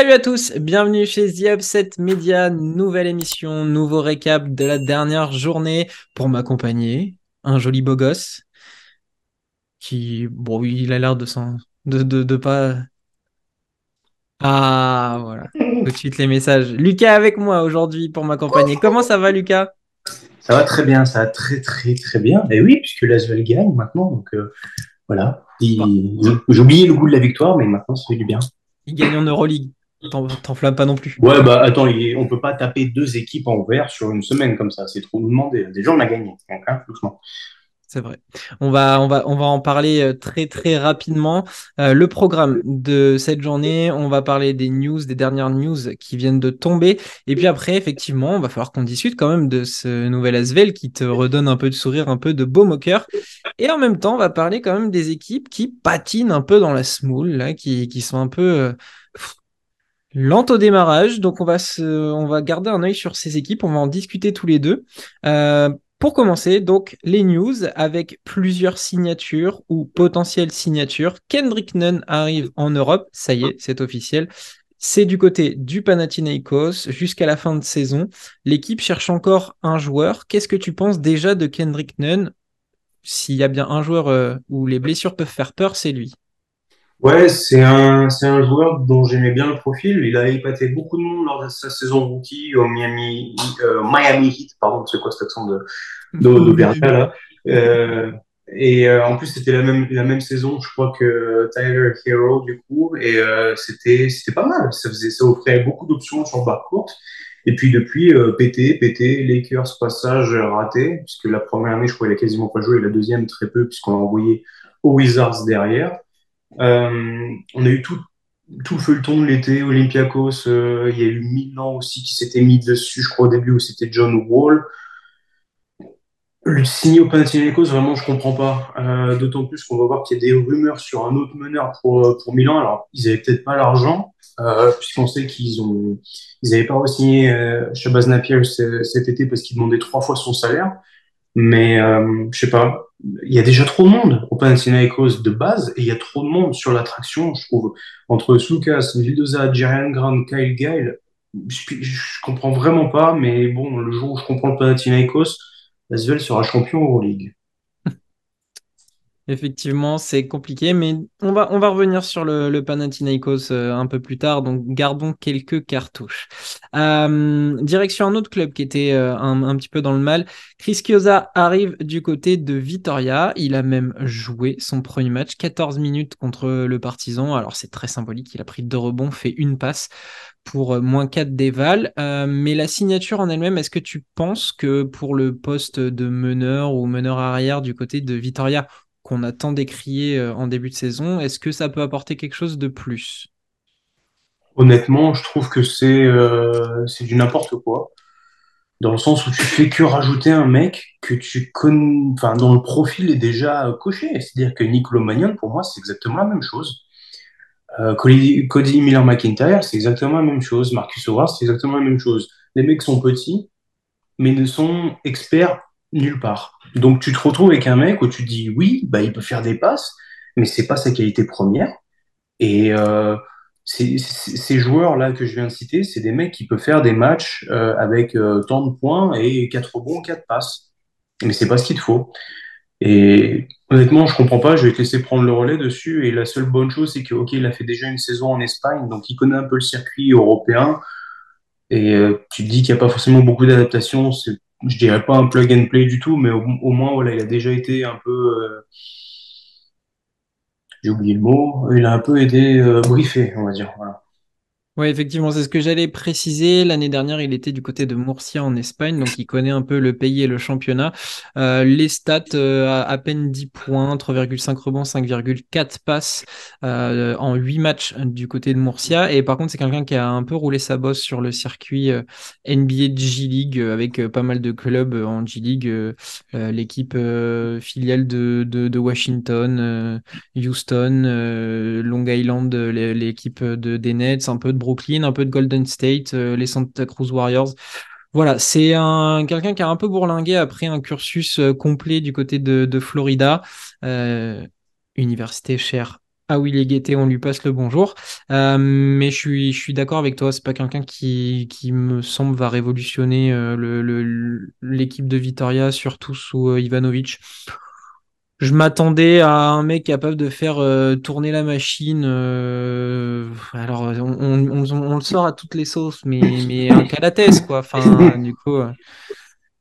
Salut à tous, bienvenue chez The Upset Media, nouvelle émission, nouveau récap de la dernière journée pour m'accompagner. Un joli beau gosse qui, bon, il a l'air de, de, de, de pas. Ah, voilà, tout de suite les messages. Lucas avec moi aujourd'hui pour m'accompagner. Comment ça va, Lucas? Ça va très bien, ça va très très très bien. Et oui, puisque l'Asvel gagne maintenant, donc euh, voilà. J'ai oublié le goût de la victoire, mais maintenant ça fait du bien. Il gagne en Euroleague. T'enflammes pas non plus. Ouais, bah attends, on peut pas taper deux équipes en vert sur une semaine comme ça. C'est trop demandé. Déjà, on a gagné. Hein, c'est vrai. On va, on, va, on va en parler euh, très très rapidement. Euh, le programme de cette journée, on va parler des news, des dernières news qui viennent de tomber. Et puis après, effectivement, on va falloir qu'on discute quand même de ce nouvel Asvel qui te redonne un peu de sourire, un peu de beau moqueur. Et en même temps, on va parler quand même des équipes qui patinent un peu dans la smoule, là, qui, qui sont un peu... Euh, lente au démarrage, donc on va, se, on va garder un œil sur ces équipes, on va en discuter tous les deux. Euh, pour commencer, donc les news avec plusieurs signatures ou potentielles signatures. Kendrick Nunn arrive en Europe, ça y est, c'est officiel. C'est du côté du Panathinaikos jusqu'à la fin de saison. L'équipe cherche encore un joueur. Qu'est-ce que tu penses déjà de Kendrick Nunn? S'il y a bien un joueur euh, où les blessures peuvent faire peur, c'est lui. Ouais, c'est un, c'est un joueur dont j'aimais bien le profil. Il a épaté beaucoup de monde lors de sa saison rookie au Miami, euh, Miami Heat, pardon, c'est quoi cet accent de, de, là? Euh, et euh, en plus, c'était la même, la même saison, je crois que Tyler Hero, du coup, et euh, c'était, c'était pas mal. Ça faisait, ça offrait beaucoup d'options sur le courte. Et puis depuis, euh, pété, pété, Lakers passage raté, puisque la première année, je crois, il a quasiment pas joué, et la deuxième très peu, puisqu'on l'a envoyé aux Wizards derrière. Euh, on a eu tout, le feuilleton de l'été, Olympiakos, euh, il y a eu Milan aussi qui s'était mis dessus, je crois au début où c'était John Wall. Le signé au Panathinaikos, vraiment, je comprends pas. Euh, D'autant plus qu'on va voir qu'il y a des rumeurs sur un autre meneur pour, pour Milan. Alors, ils avaient peut-être pas l'argent, puisqu'on sait qu'ils ont, ils pas signé euh, Shabazz Napier cet été parce qu'il demandait trois fois son salaire. Mais je sais pas, il y a déjà trop de monde au Panathinaikos de base et il y a trop de monde sur l'attraction, je trouve. Entre Lucas, Vildoza, Jerian Grant, Kyle Gail, je, je, comprends vraiment pas, mais bon, le jour où je comprends le Panathinaikos, Lasvel sera champion Euroleague. Effectivement, c'est compliqué, mais on va, revenir sur le, Panathinaikos euh, un peu plus tard, donc gardons quelques cartouches. Euh, direction un autre club qui était euh, un, petit peu dans le mal. Chris Chiosa arrive du côté de Vitoria. Il a même joué son premier match, 14 minutes contre le Partizan. Alors c'est très symbolique, il a pris deux rebonds, fait une passe pour moins 4 d'éval. mais la signature en elle-même, est-ce que tu penses que pour le poste de meneur ou meneur arrière du côté de Vitoria, qu'on a tant décrié euh, en début de saison. Est-ce que ça peut apporter quelque chose de plus? Honnêtement, je trouve que c'est euh, du n'importe quoi. Dans le sens où tu fais que rajouter un mec que tu connais, enfin, dont le profil est déjà coché. C'est-à-dire que Nicolo Magnon, pour moi, c'est exactement la même chose. Euh, Cody, Cody Miller-McIntyre, c'est exactement la même chose. Marcus Howard, c'est exactement la même chose. Les mecs sont petits, mais ne sont experts nulle part. Donc tu te retrouves avec un mec où tu dis oui, bah, il peut faire des passes, mais c'est pas sa qualité première. Et euh, ces joueurs-là que je viens de citer, c'est des mecs qui peuvent faire des matchs euh, avec euh, tant de points et 4 rebonds, 4 passes. Mais c'est pas ce qu'il te faut. Et honnêtement, je comprends pas, je vais te laisser prendre le relais dessus. Et la seule bonne chose, c'est que, ok, il a fait déjà une saison en Espagne, donc il connaît un peu le circuit européen. Et tu te dis qu'il n'y a pas forcément beaucoup d'adaptation, je dirais pas un plug and play du tout, mais au, moins, voilà, il a déjà été un peu, euh, j'ai oublié le mot, il a un peu été euh, briefé, on va dire. Voilà. Oui, effectivement, c'est ce que j'allais préciser. L'année dernière, il était du côté de Murcia en Espagne, donc il connaît un peu le pays et le championnat. Euh, les stats, euh, à, peine 10 points, 3,5 rebonds, 5,4 passes euh, en 8 matchs du côté de Murcia. Et par contre, c'est quelqu'un qui a un peu roulé sa bosse sur le circuit NBA G-League avec pas mal de clubs en G-League, l'équipe filiale de, Washington, Houston, Long Island, l'équipe de, des Nets, un peu de Brooklyn, un peu de Golden State, euh, les Santa Cruz Warriors. Voilà, c'est un quelqu'un qui a un peu bourlingué après un cursus euh, complet du côté de, Florida, euh, université chère à Willy Guettet, on lui passe le bonjour. Mais je suis, je suis d'accord avec toi, c'est pas quelqu'un qui, qui me semble va révolutionner l'équipe de Vitoria, surtout sous Ivanovic. Je m'attendais à un mec capable de faire tourner la machine. alors, on, on, on, le sort à toutes les sauces, mais, mais un Calates, quoi. Enfin, du coup,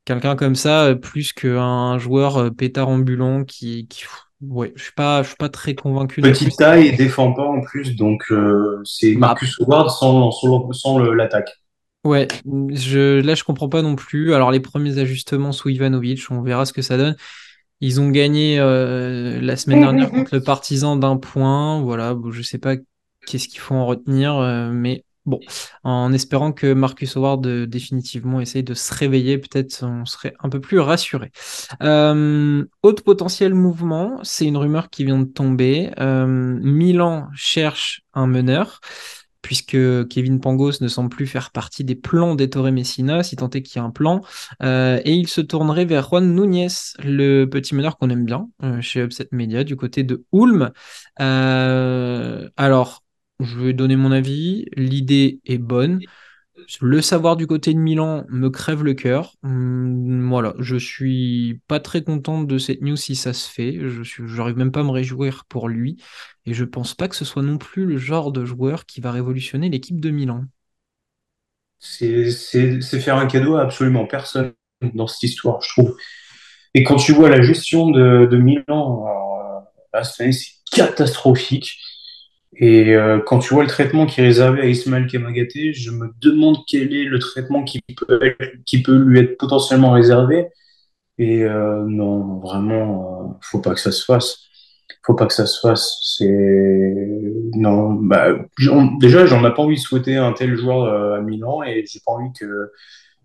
quelqu'un comme ça, plus qu'un joueur pétard ambulant qui, qui Ouais, je suis pas, je suis pas très convaincu. Petite taille et défend pas en plus, donc euh, c'est bah, Marcus Howard sans, sans, l'attaque. Ouais, je, là je comprends pas non plus. Alors les premiers ajustements sous Ivanovic, on verra ce que ça donne. Ils ont gagné euh, la semaine dernière contre le Partisan d'un point. Voilà, je sais pas qu'est-ce qu'il faut en retenir, euh, mais Bon, en espérant que Marcus Howard euh, définitivement essaye de se réveiller, peut-être on serait un peu plus rassuré. Euh, autre potentiel mouvement, c'est une rumeur qui vient de tomber. Euh, Milan cherche un meneur, puisque Kevin Pangos ne semble plus faire partie des plans d'Ettore Messina, si tant est qu'il y a un plan, et il se tournerait vers Juan Núñez, le petit meneur qu'on aime bien chez Upset Media, du côté de Ulm. alors, je vais donner mon avis. L'idée est bonne. Le savoir du côté de Milan me crève le cœur. Hum, voilà, je suis pas très content de cette news si ça se fait. Je n'arrive même pas à me réjouir pour lui. Et je pense pas que ce soit non plus le genre de joueur qui va révolutionner l'équipe de Milan. C'est faire un cadeau à absolument personne dans cette histoire, je trouve. Et quand tu vois la gestion de, Milan, c'est catastrophique. Et euh, quand tu vois le traitement qui est réservé à Ismaël Kamagaté, je me demande quel est le traitement qui peut, qui peut lui être potentiellement réservé. Et euh, non, vraiment, euh, faut pas que ça se fasse. Faut pas que ça se fasse. C'est non. Bah, déjà, j'en ai pas envie de souhaiter un tel joueur à Milan, et j'ai pas envie que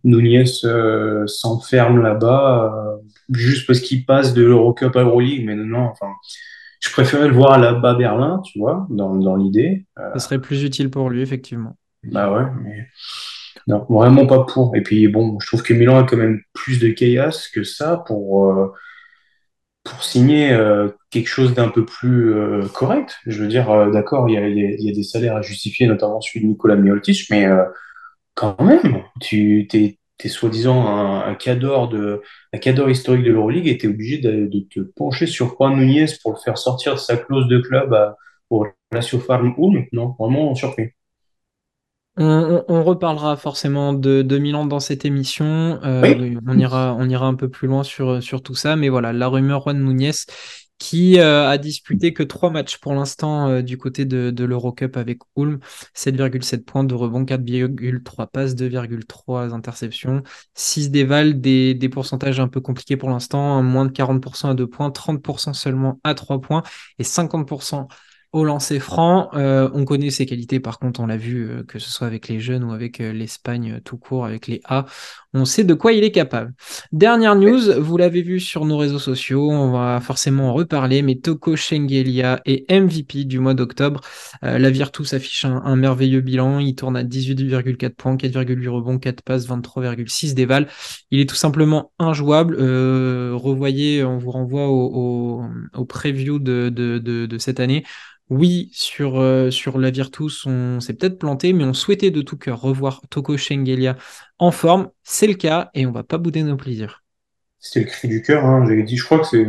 Nunez s'enferme là-bas juste parce qu'il passe de l'Eurocup à l'Euroleague. Mais non, enfin je préférais le voir là-bas Berlin, tu vois, dans, dans l'idée. Euh, Ce serait plus utile pour lui, effectivement. Bah ouais, mais non, vraiment pas pour. Et puis bon, je trouve que Milan a quand même plus de chaos que ça pour, euh, pour signer euh, quelque chose d'un peu plus correct. Je veux dire, d'accord, il y a, y a, des salaires à justifier, notamment celui de Nicolas Mioltic, mais quand même, tu t'es t'es soi-disant un, un cadre de un cadre historique de l'Euroleague et t'es obligé de, de, te pencher sur Juan Nunez pour le faire sortir de sa clause de club à, au Lazio Farm Ulm. Non, vraiment surpris. On, on, reparlera forcément de, de, Milan dans cette émission. Euh, on, ira, on ira un peu plus loin sur, sur tout ça. Mais voilà, la rumeur Juan Nunez qui euh, a disputé que trois matchs pour l'instant euh, du côté de, de l'Eurocup avec Ulm. 7,7 points de rebond, 4,3 passes, 2,3 interceptions, 6 dévals, des, des pourcentages un peu compliqués pour l'instant, moins de 40% à 2 points, 30% seulement à 3 points et 50% au lancer franc. Euh, on connaît ses qualités, par contre, on l'a vu, euh, que ce soit avec les jeunes ou avec euh, l'Espagne tout court, avec les A. On sait de quoi il est capable. Dernière news, vous l'avez vu sur nos réseaux sociaux, on va forcément en reparler, mais Toko Shengelia est MVP du mois d'octobre. la Virtus affiche un, un, merveilleux bilan, il tourne à 18,4 points, 4,8 rebonds, 4 passes, 23,6 déval. Il est tout simplement injouable. revoyez, on vous renvoie au, au, au preview de, de, de, de cette année oui, sur, euh, la Virtus, on s'est peut-être planté, mais on souhaitait de tout cœur revoir Toko Shengelia en forme. C'est le cas et on va pas bouder nos plaisirs. C'était le cri du cœur, hein. j'avais dit, je crois que c'est,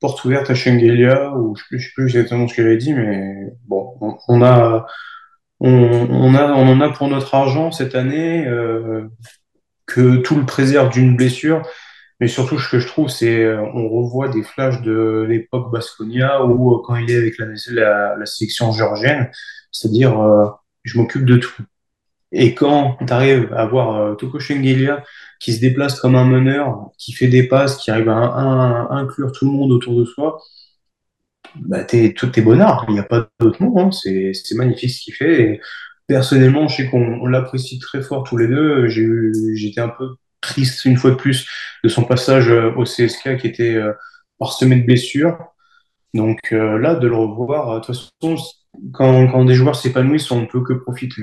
porte ouverte à Shengelia, je ne sais plus exactement ce que j'avais dit, mais bon, on, a, on, a, on en a pour notre argent cette année, euh, que tout le préserve d'une blessure. Mais surtout, ce que je trouve, c'est euh, on revoit des flashs de l'époque Basconia où euh, quand il est avec la, la, la sélection georgienne, c'est-à-dire euh, je m'occupe de tout. Et quand tu arrives à voir euh, Toko Shengelia qui se déplace comme un meneur, qui fait des passes, qui arrive à, inclure tout le monde autour de soi, bah t'es tout est bonheur. Il n'y a pas d'autre mot. Hein. C'est magnifique ce qu'il fait. Et personnellement, je sais qu'on l'apprécie très fort tous les deux. J'ai j'étais un peu triste une fois de plus de son passage euh, au CSK qui était euh, parsemé de blessures. Donc euh, là, de le revoir, de toute façon, quand, quand des joueurs s'épanouissent, on ne peut que profiter.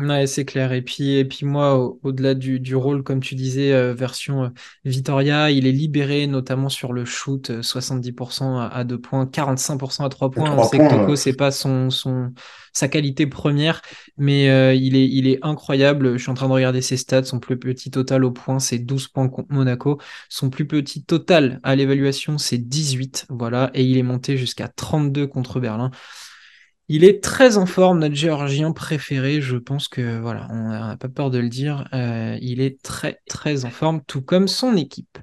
Ouais, c'est clair. Et puis, et puis moi, au- delà du, du rôle, comme tu disais, euh, version euh, Vitoria, il est libéré notamment sur le shoot, euh, 70% à, à 2 points, 45% à 3 points. On sait que. Toko, c'est pas son, son, sa qualité première, mais euh, il est, il est incroyable. Je suis en train de regarder ses stats. Son plus petit total au point, c'est 12 points contre Monaco. Son plus petit total à l'évaluation, c'est 18. Voilà. Et il est monté jusqu'à 32 contre Berlin. Il est très en forme, notre géorgien préféré. Je pense que voilà, on n'a pas peur de le dire. Euh, il est très très en forme, tout comme son équipe.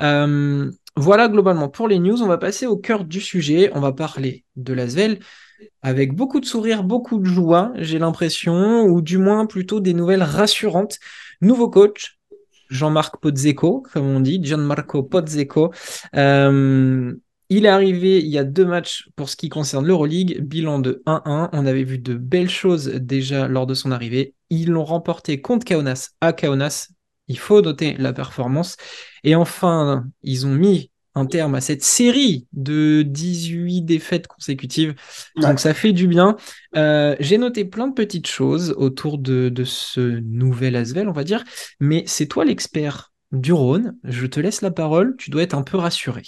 Euh, voilà globalement pour les news. On va passer au cœur du sujet. On va parler de l'Asvel avec beaucoup de sourires, beaucoup de joie, j'ai l'impression, ou du moins plutôt des nouvelles rassurantes. Nouveau coach, Jean-Marc Pozzeco, comme on dit, Gianmarco Pozzeco. Euh, il est arrivé il y a deux matchs pour ce qui concerne l'Euroleague, bilan de 1-1. On avait vu de belles choses déjà lors de son arrivée. Ils l'ont remporté contre Kaunas à Kaunas. Il faut noter la performance. Et enfin, ils ont mis un terme à cette série de 18 défaites consécutives. Ouais. Donc ça fait du bien. Euh, J'ai noté plein de petites choses autour de, de ce nouvel Asvel, on va dire. Mais c'est toi l'expert du Rhône. Je te laisse la parole. Tu dois être un peu rassuré.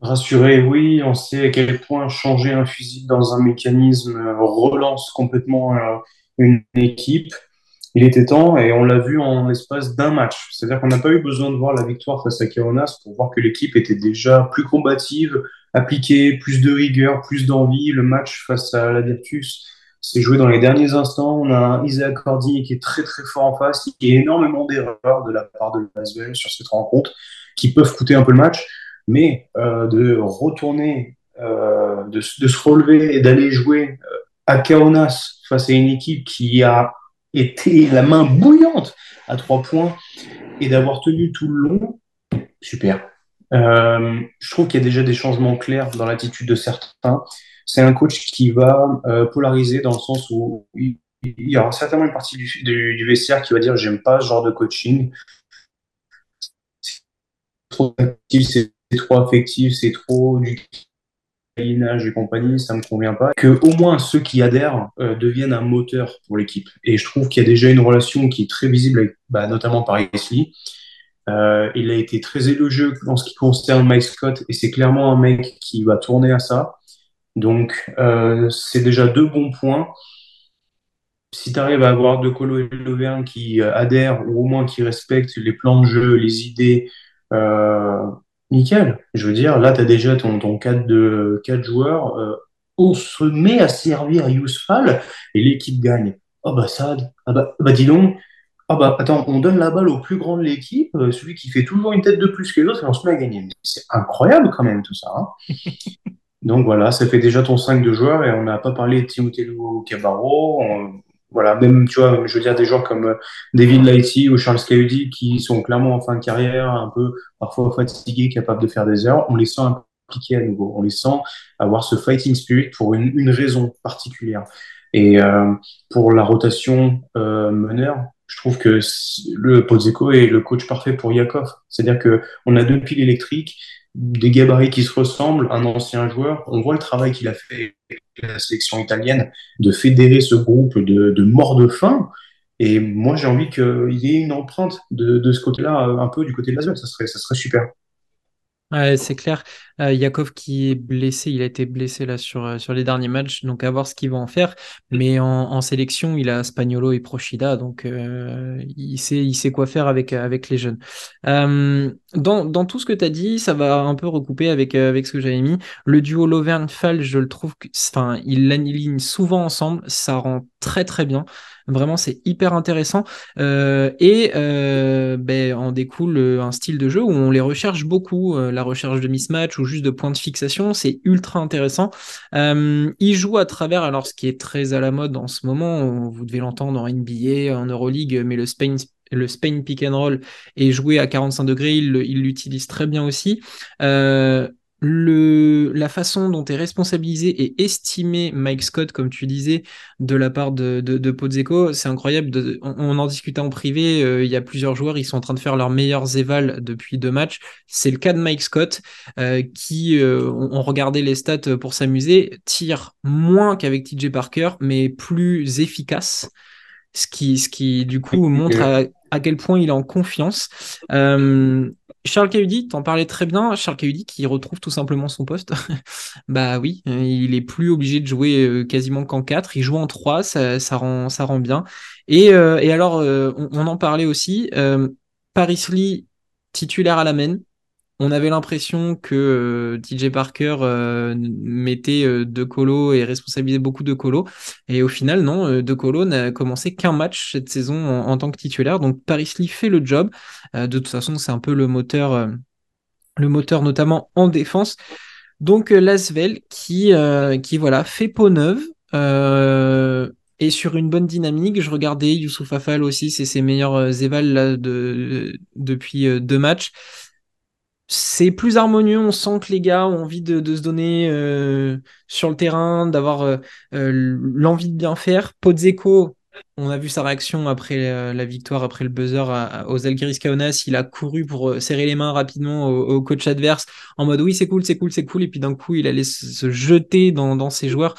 Rassuré, oui, on sait à quel point changer un fusil dans un mécanisme relance complètement euh, une équipe. Il était temps et on l'a vu en l'espace d'un match. C'est-à-dire qu'on n'a pas eu besoin de voir la victoire face à Kaunas pour voir que l'équipe était déjà plus combative, appliquée, plus de rigueur, plus d'envie. Le match face à la Virtus s'est joué dans les derniers instants. On a Isaac Cordy qui est très très fort en face, qui a énormément d'erreurs de la part de Lasvel sur cette rencontre qui peuvent coûter un peu le match mais euh, de retourner, euh, de, de, se relever et d'aller jouer euh, à Kaunas face à une équipe qui a été la main bouillante à trois points et d'avoir tenu tout le long, super. Euh, je trouve qu'il y a déjà des changements clairs dans l'attitude de certains. C'est un coach qui va euh, polariser dans le sens où il, y aura certainement une partie du, du, du vestiaire qui va dire j'aime pas ce genre de coaching. Trop actif, c'est trop affectif, c'est trop du et compagnie, ça me convient pas. Que au moins ceux qui adhèrent euh, deviennent un moteur pour l'équipe. Et je trouve qu'il y a déjà une relation qui est très visible, bah, notamment par Isley. Euh, il a été très élogieux en ce qui concerne Mike Scott et c'est clairement un mec qui va tourner à ça. Donc euh, c'est déjà deux bons points. Si tu arrives à avoir De Colo et Loverne qui adhèrent ou au moins qui respectent les plans de jeu, les idées, euh, nickel. Je veux dire, là, tu as déjà ton, ton 4 de quatre joueurs. Euh, on se met à servir Yousfal et l'équipe gagne. Oh bah Sad, ah bah, bah dis donc, ah bah attends, on donne la balle au plus grand de l'équipe, euh, celui qui fait toujours une tête de plus que les autres, et on se met à gagner. C'est incroyable quand même tout ça. Hein donc voilà, ça fait déjà ton 5 de joueurs et on n'a pas parlé de Timothée Cabarro. On, voilà, même, tu vois, je veux dire, des joueurs comme David Lighty ou Charles Cahudi qui sont clairement en fin de carrière, un peu parfois fatigués, capables de faire des erreurs, on les sent impliqués à nouveau. On les sent avoir ce fighting spirit pour une, une raison particulière. Et euh, pour la rotation euh, meneur, je trouve que le Pozzeco est le coach parfait pour Yakov. C'est-à-dire que on a deux piles électriques, des gabarits qui se ressemblent, un ancien joueur. On voit le travail qu'il a fait avec la sélection italienne de fédérer ce groupe de, morts de faim. Et moi, j'ai envie qu'il y ait une empreinte de, de ce côté-là, un peu du côté de l'Asvel. Ça serait, ça serait super. Ouais, c'est clair. Euh, Yakov qui est blessé, il a été blessé là sur, sur les derniers matchs, donc à voir ce qu'il va en faire. Mais en, en, sélection, il a Spagnolo et Prochida, donc euh, il, sait, il sait quoi faire avec, avec les jeunes. Euh, dans, dans tout ce que tu as dit, ça va un peu recouper avec, avec ce que j'avais mis. Le duo Loverne-Fall, je le trouve, enfin, ils l'alignent souvent ensemble, ça rend très très bien. Vraiment, c'est hyper intéressant. Euh, et euh, ben, en découle un style de jeu où on les recherche beaucoup. Euh, la recherche de mismatch ou juste de points de fixation, c'est ultra intéressant. Euh, il joue à travers, alors ce qui est très à la mode en ce moment, vous devez l'entendre en NBA, en Euroleague, mais le Spain le Spain pick and roll est joué à 45 degrés, il l'utilise très bien aussi. Euh, la façon dont est responsabilisé et estimé Mike Scott, comme tu disais, de la part de, de, c'est incroyable. On, en discutait en privé. Euh, il y a plusieurs joueurs, ils sont en train de faire leurs meilleurs évals depuis deux matchs. C'est le cas de Mike Scott, euh, qui, euh, on, regardait les stats pour s'amuser, tire moins qu'avec TJ Parker, mais plus efficace. Ce qui, ce qui du coup, montre à, à quel point il est en confiance. Euh, Charles Cahudi, t'en parlais très bien. Charles Cahudi qui retrouve tout simplement son poste. bah oui, il est plus obligé de jouer euh, quasiment qu'en 4. Il joue en 3, ça, rend, ça rend bien. Et, euh, alors, euh, on, en parlait aussi. Paris Lee, titulaire à la main. On avait l'impression que DJ Parker mettait De Colo et responsabilisait beaucoup De Colo. Et au final, non, De Colo n'a commencé qu'un match cette saison en, tant que titulaire. Donc Paris Lee fait le job. de toute façon, c'est un peu le moteur, notamment en défense. Donc Lasvel qui, voilà, fait peau neuve. et sur une bonne dynamique, je regardais Youssouf Afal aussi, c'est ses meilleurs évals depuis deux matchs c'est plus harmonieux. On sent que les gars ont envie de, se donner euh, sur le terrain, d'avoir euh, euh, l'envie de bien faire. Podzeko, on a vu sa réaction après la victoire, après le buzzer aux Algiris Kaunas. Il a couru pour serrer les mains rapidement au, coach adverse en mode oui, c'est cool, c'est cool, c'est cool. Et puis d'un coup, il allait se, jeter dans, ses joueurs.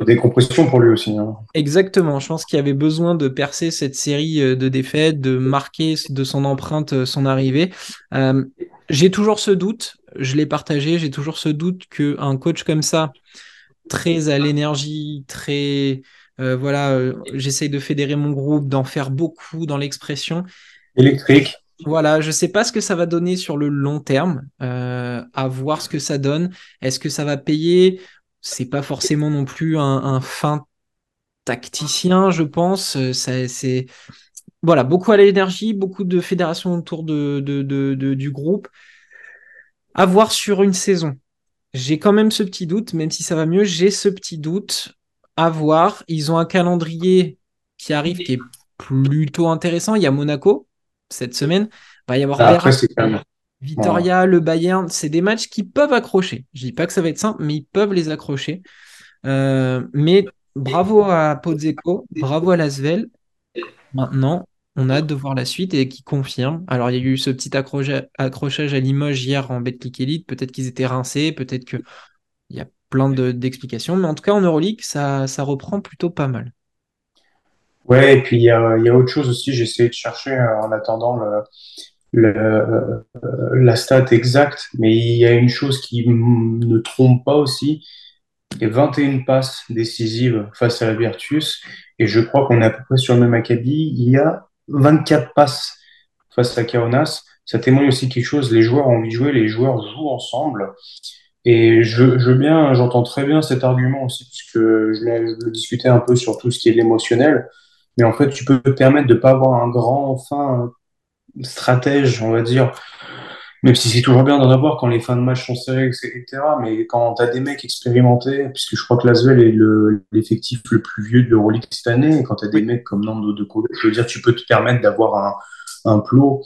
Décompression pour lui aussi. Hein. Exactement. Je pense qu'il avait besoin de percer cette série de défaites, de marquer de son empreinte son arrivée. J'ai toujours ce doute, je l'ai partagé, j'ai toujours ce doute qu'un coach comme ça, très à l'énergie, très. Euh, voilà, euh, j'essaye de fédérer mon groupe, d'en faire beaucoup dans l'expression. Électrique. Voilà, je ne sais pas ce que ça va donner sur le long terme, euh, à voir ce que ça donne. Est-ce que ça va payer C'est pas forcément non plus un, fin tacticien, je pense. c'est voilà, beaucoup à l'énergie, beaucoup de fédérations autour de, du groupe. À voir sur une saison. J'ai quand même ce petit doute, même si ça va mieux, j'ai ce petit doute. À voir. Ils ont un calendrier qui arrive qui est plutôt intéressant. Il y a Monaco cette semaine. Il va y avoir ah, Vitoria, le Bayern. C'est des matchs qui peuvent accrocher. Je dis pas que ça va être simple, mais ils peuvent les accrocher. Euh, mais bravo à Pozzecco, bravo à Lasvel. Maintenant, on a hâte de voir la suite et qui confirme. Alors, il y a eu ce petit accrochage à Limoges hier en Betclic Elite. Peut-être qu'ils étaient rincés, peut-être qu'il y a plein d'explications. mais en tout cas, en Euroleague, ça, ça reprend plutôt pas mal. Ouais, et puis il y a, autre chose aussi. J'ai essayé de chercher euh, en attendant le, euh, la stat exacte, mais il y a une chose qui ne trompe pas aussi. A 21 passes décisives face à la Virtus, et je crois qu'on est à peu près sur le même acabit. Il y a 24 passes face à Kaunas. Ça témoigne aussi quelque chose. Les joueurs ont envie de jouer, les joueurs jouent ensemble. Et je, je bien, j'entends très bien cet argument aussi, puisque je, je le discutais un peu sur tout ce qui est l'émotionnel. Mais en fait, tu peux te permettre de pas avoir un grand, fin stratège, on va dire, même si c'est toujours bien d'en avoir quand les fins de match sont serrées, etc. Mais quand tu as des mecs expérimentés, puisque je crois que l'Asvel est l'effectif le, plus vieux de l'Euroleague cette année, et quand tu as des mecs comme Nando de Colo, je veux dire, tu peux te permettre d'avoir un, un plot.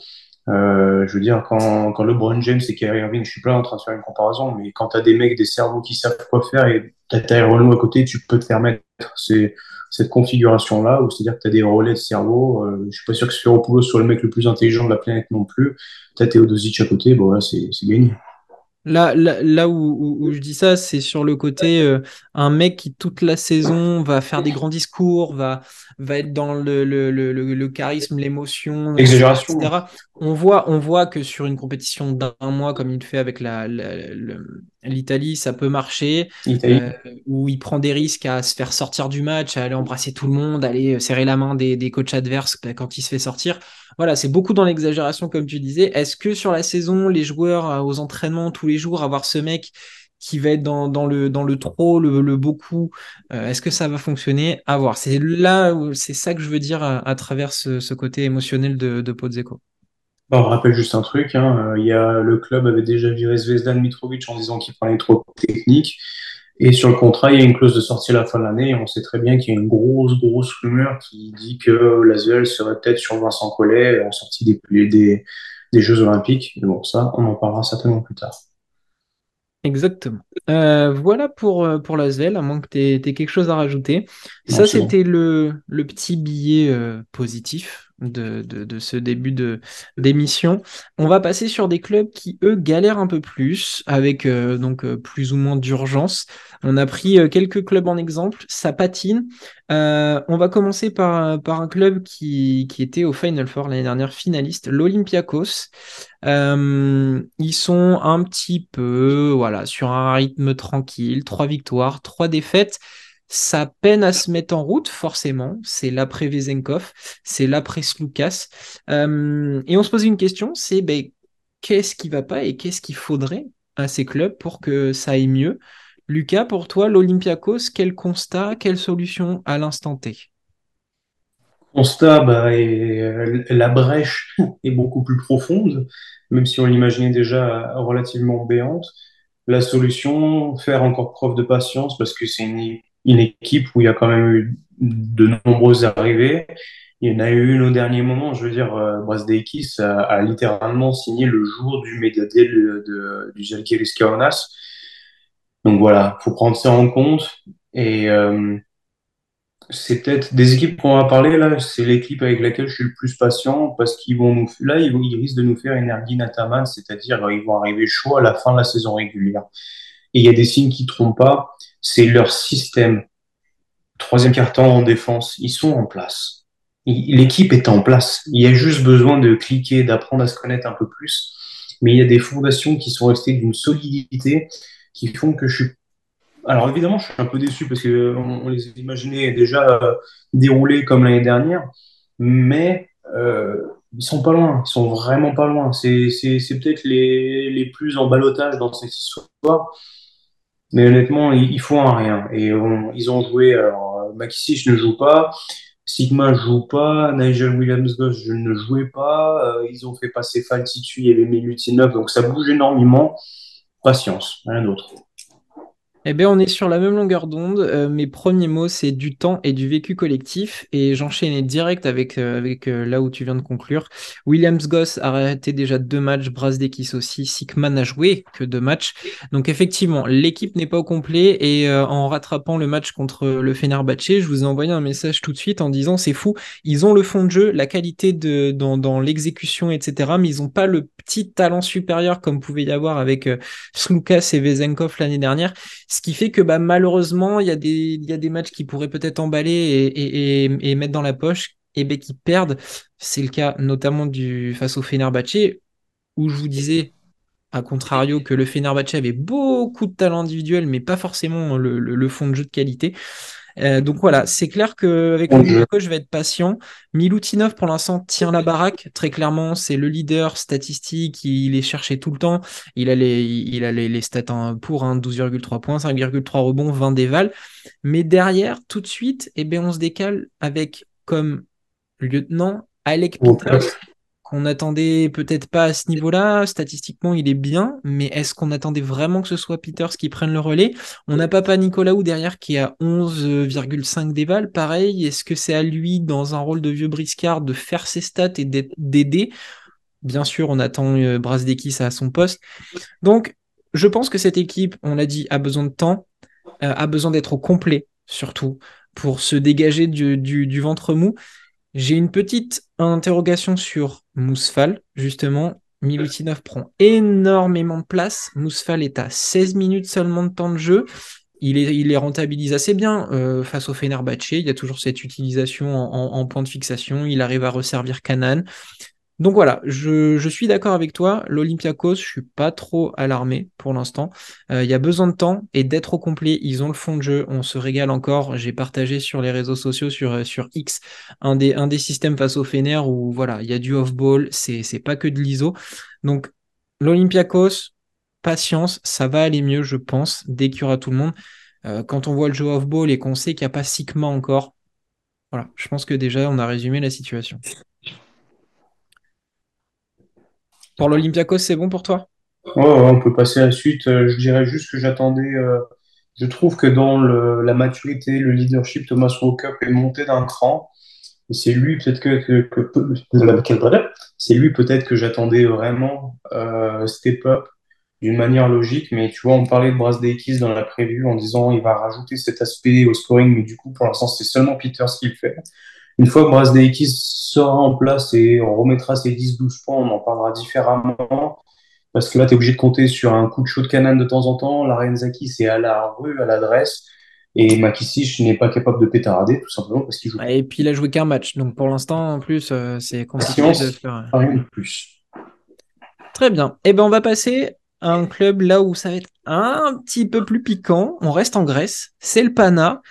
Euh, je veux dire, quand, quand LeBron James et Kyrie Irving, je suis pas en train de faire une comparaison, mais quand tu as des mecs, des cerveaux qui savent quoi faire et tu as Renault à côté, tu peux te permettre c'est cette configuration-là, où c'est-à-dire que tu as des relais de cerveau. Euh, je suis pas sûr que Sferopoulos soit le mec le plus intelligent de la planète non plus. Tu as Théodosic à côté, bon là, c'est gagné. Là, là, où, je dis ça, c'est sur le côté euh, un mec qui toute la saison va faire des grands discours, va, va être dans le, le, le, le charisme, l'émotion, etc. On voit, on voit que sur une compétition d'un mois, comme il fait avec la, l'Italie, ça peut marcher, euh, où il prend des risques à se faire sortir du match, à aller embrasser tout le monde, aller euh, serrer la main des, des coachs adverses quand il se fait sortir. Voilà, c'est beaucoup dans l'exagération, comme tu disais. Est-ce que sur la saison, les joueurs euh, aux entraînements tous les jours, avoir ce mec qui va être dans, le, trop, le, beaucoup, euh, est-ce que ça va fonctionner? À voir. C'est là, c'est ça que je veux dire à, travers ce, côté émotionnel de, de Podzeko. on rappelle juste un truc, hein. le club avait déjà viré Zvezdan Mitrovic en disant qu'il parlait trop technique. Et sur le contrat, il y a une clause de sortie à la fin de l'année. On sait très bien qu'il y a une grosse, grosse rumeur qui dit que l'Asvel serait peut-être sur Vincent Collet en sortie des, des, des Jeux Olympiques. Mais bon, ça, on en parlera certainement plus tard. Exactement. Euh, voilà pour, euh, pour l'Asvel, à moins que tu aies, quelque chose à rajouter. Ça, c'était le, le, petit billet euh, positif de, de, ce début de, d'émission. On va passer sur des clubs qui, eux, galèrent un peu plus, avec donc plus ou moins d'urgence. On a pris quelques clubs en exemple, ça patine. on va commencer par, par un club qui, qui était au Final Four l'année dernière, finaliste, l'Olympiakos. Euh, ils sont un petit peu voilà, sur un rythme tranquille, trois victoires, trois défaites. Ça peine à se mettre en route, forcément. C'est l'après Vezenkov, c'est l'après Slukas. Euh, et on se pose une question, c'est ben, qu'est-ce qui va pas et qu'est-ce qu'il faudrait à ces clubs pour que ça aille mieux? Lucas, pour toi, l'Olympiakos, quel constat, quelle solution à l'instant T? Constat, bah, euh, la brèche est beaucoup plus profonde, même si on l'imaginait déjà relativement béante. La solution, faire encore preuve de patience, parce que c'est une, équipe où il y a quand même eu de nombreuses arrivées. Il y en a eu une au dernier moment, je veux dire, euh, Brasdeikis a, littéralement signé le jour du médiadel de, du Zalgiris Kaunas. Donc voilà, faut prendre ça en compte. Et euh, c'est peut-être des équipes qu'on va parler là, c'est l'équipe avec laquelle je suis le plus patient parce qu'ils vont nous, là, ils, risquent de nous faire une Ergin c'est-à-dire ils vont arriver chaud à la fin de la saison régulière. Et il y a des signes qui ne trompent pas, c'est leur système. Troisième carton en défense, ils sont en place. L'équipe est en place. Il y a juste besoin de cliquer, d'apprendre à se connaître un peu plus. Mais il y a des fondations qui sont restées d'une solidité qui font que je suis alors évidemment, je suis un peu déçu parce euh, on les imaginait déjà euh, déroulés comme l'année dernière, mais euh, ils sont pas loin, ils sont vraiment pas loin. C'est, peut-être les, les, plus en balotage dans cette histoire, mais honnêtement, il, faut un rien. Et ils ont joué, alors je ne joue pas, Sigma ne joue pas, Nigel Williams-Goss je ne jouais pas, euh, ils ont fait passer Faltitu, il y avait Milutinov, donc ça bouge énormément. Patience, rien d'autre. Eh bien, on est sur la même longueur d'onde. Euh, mes premiers mots, c'est du temps et du vécu collectif. Et j'enchaînais direct avec, euh, avec euh, là où tu viens de conclure. Williams Goss a arrêté déjà deux matchs, Brasdekis aussi. Sikman n'a joué que deux matchs. Donc, effectivement, l'équipe n'est pas au complet. Et en rattrapant le match contre le Fenerbahce, je vous ai envoyé un message tout de suite en disant c'est fou. Ils ont le fond de jeu, la qualité de, dans, dans l'exécution, etc. Mais ils n'ont pas le petit talent supérieur comme pouvait y avoir avec Slukas et Vezenkov l'année dernière ce qui fait que bah, malheureusement, il y, a des, matchs qui pourraient peut-être emballer et, et, et, mettre dans la poche et ben, qui perdent. C'est le cas notamment face au Fenerbahce, où je vous disais, à contrario, que le Fenerbahce avait beaucoup de talent individuel, mais pas forcément le fond de jeu de qualité. Euh, donc voilà, c'est clair qu'avec le coach, je vais être patient. Milutinov, pour l'instant, tient la baraque. Très clairement, c'est le leader statistique. Il est cherché tout le temps. Il a les, il a les, stats pour, 12,3 points, 5,3 rebonds, 20 dévals. Mais derrière, tout de suite, eh bien, on se décale avec comme lieutenant Alec Peters, qu'on attendait peut-être pas à ce niveau-là. Statistiquement, il est bien, mais est-ce qu'on attendait vraiment que ce soit Peters qui prenne le relais? On n'a pas Nicolaou derrière qui a 11,5 déval. Pareil, est-ce que c'est à lui, dans un rôle de vieux briscard, de faire ses stats et d'aider? Bien sûr, on attend euh, Brasdekis à son poste. Donc, je pense que cette équipe, on l'a dit, a besoin de temps, euh, a besoin d'être au complet, surtout, pour se dégager du ventre mou. J'ai une petite interrogation sur Mousfal, justement. Milutinov prend énormément de place. Mousfal est à 16 minutes seulement de temps de jeu. Il, est, il les rentabilise assez bien euh, face au Fenerbahce. Il y a toujours cette utilisation en, en, point de fixation. Il arrive à resservir Kanan. Donc voilà, je, suis d'accord avec toi. L'Olympiakos, je suis pas trop alarmé pour l'instant. Euh, il y a besoin de temps et d'être au complet. Ils ont le fond de jeu. On se régale encore. J'ai partagé sur les réseaux sociaux, sur, euh, X, un des, systèmes face au Fener où voilà, il y a du off-ball. C'est, c'est pas que de l'ISO. Donc l'Olympiakos, patience, ça va aller mieux, je pense, dès qu'il y aura tout le monde. Euh, quand on voit le jeu off-ball et qu'on sait qu'il n'y a pas Sigma encore, voilà, je pense que déjà on a résumé la situation. Pour l'Olympiakos, c'est bon pour toi? On peut passer à la suite. Euh, je dirais juste que j'attendais. Euh, je trouve que dans la maturité, le leadership, Thomas Walker est monté d'un cran. C'est lui peut-être que, c'est lui peut-être que j'attendais vraiment euh, step up d'une manière logique, mais tu vois, on parlait de Bras Keys dans la prévue en disant il va rajouter cet aspect au scoring, mais du coup, pour l'instant, c'est seulement Peters qui le fait. Une fois que Bras Keys sera en place et on remettra ses 10-12 points, on en parlera différemment. Parce que là, tu es obligé de compter sur un coup de chaud de canane de temps en temps. La Renzaki, c'est à la rue, à l'adresse. Et Makisic n'est pas capable de pétarader, tout simplement parce qu'il joue. Et puis il a joué qu'un match. Donc pour l'instant, en plus, euh, c'est compliqué de faire. Rien de plus. Très bien. Eh ben, on va passer à un club là où ça va être un petit peu plus piquant. On reste en Grèce. C'est le Pana.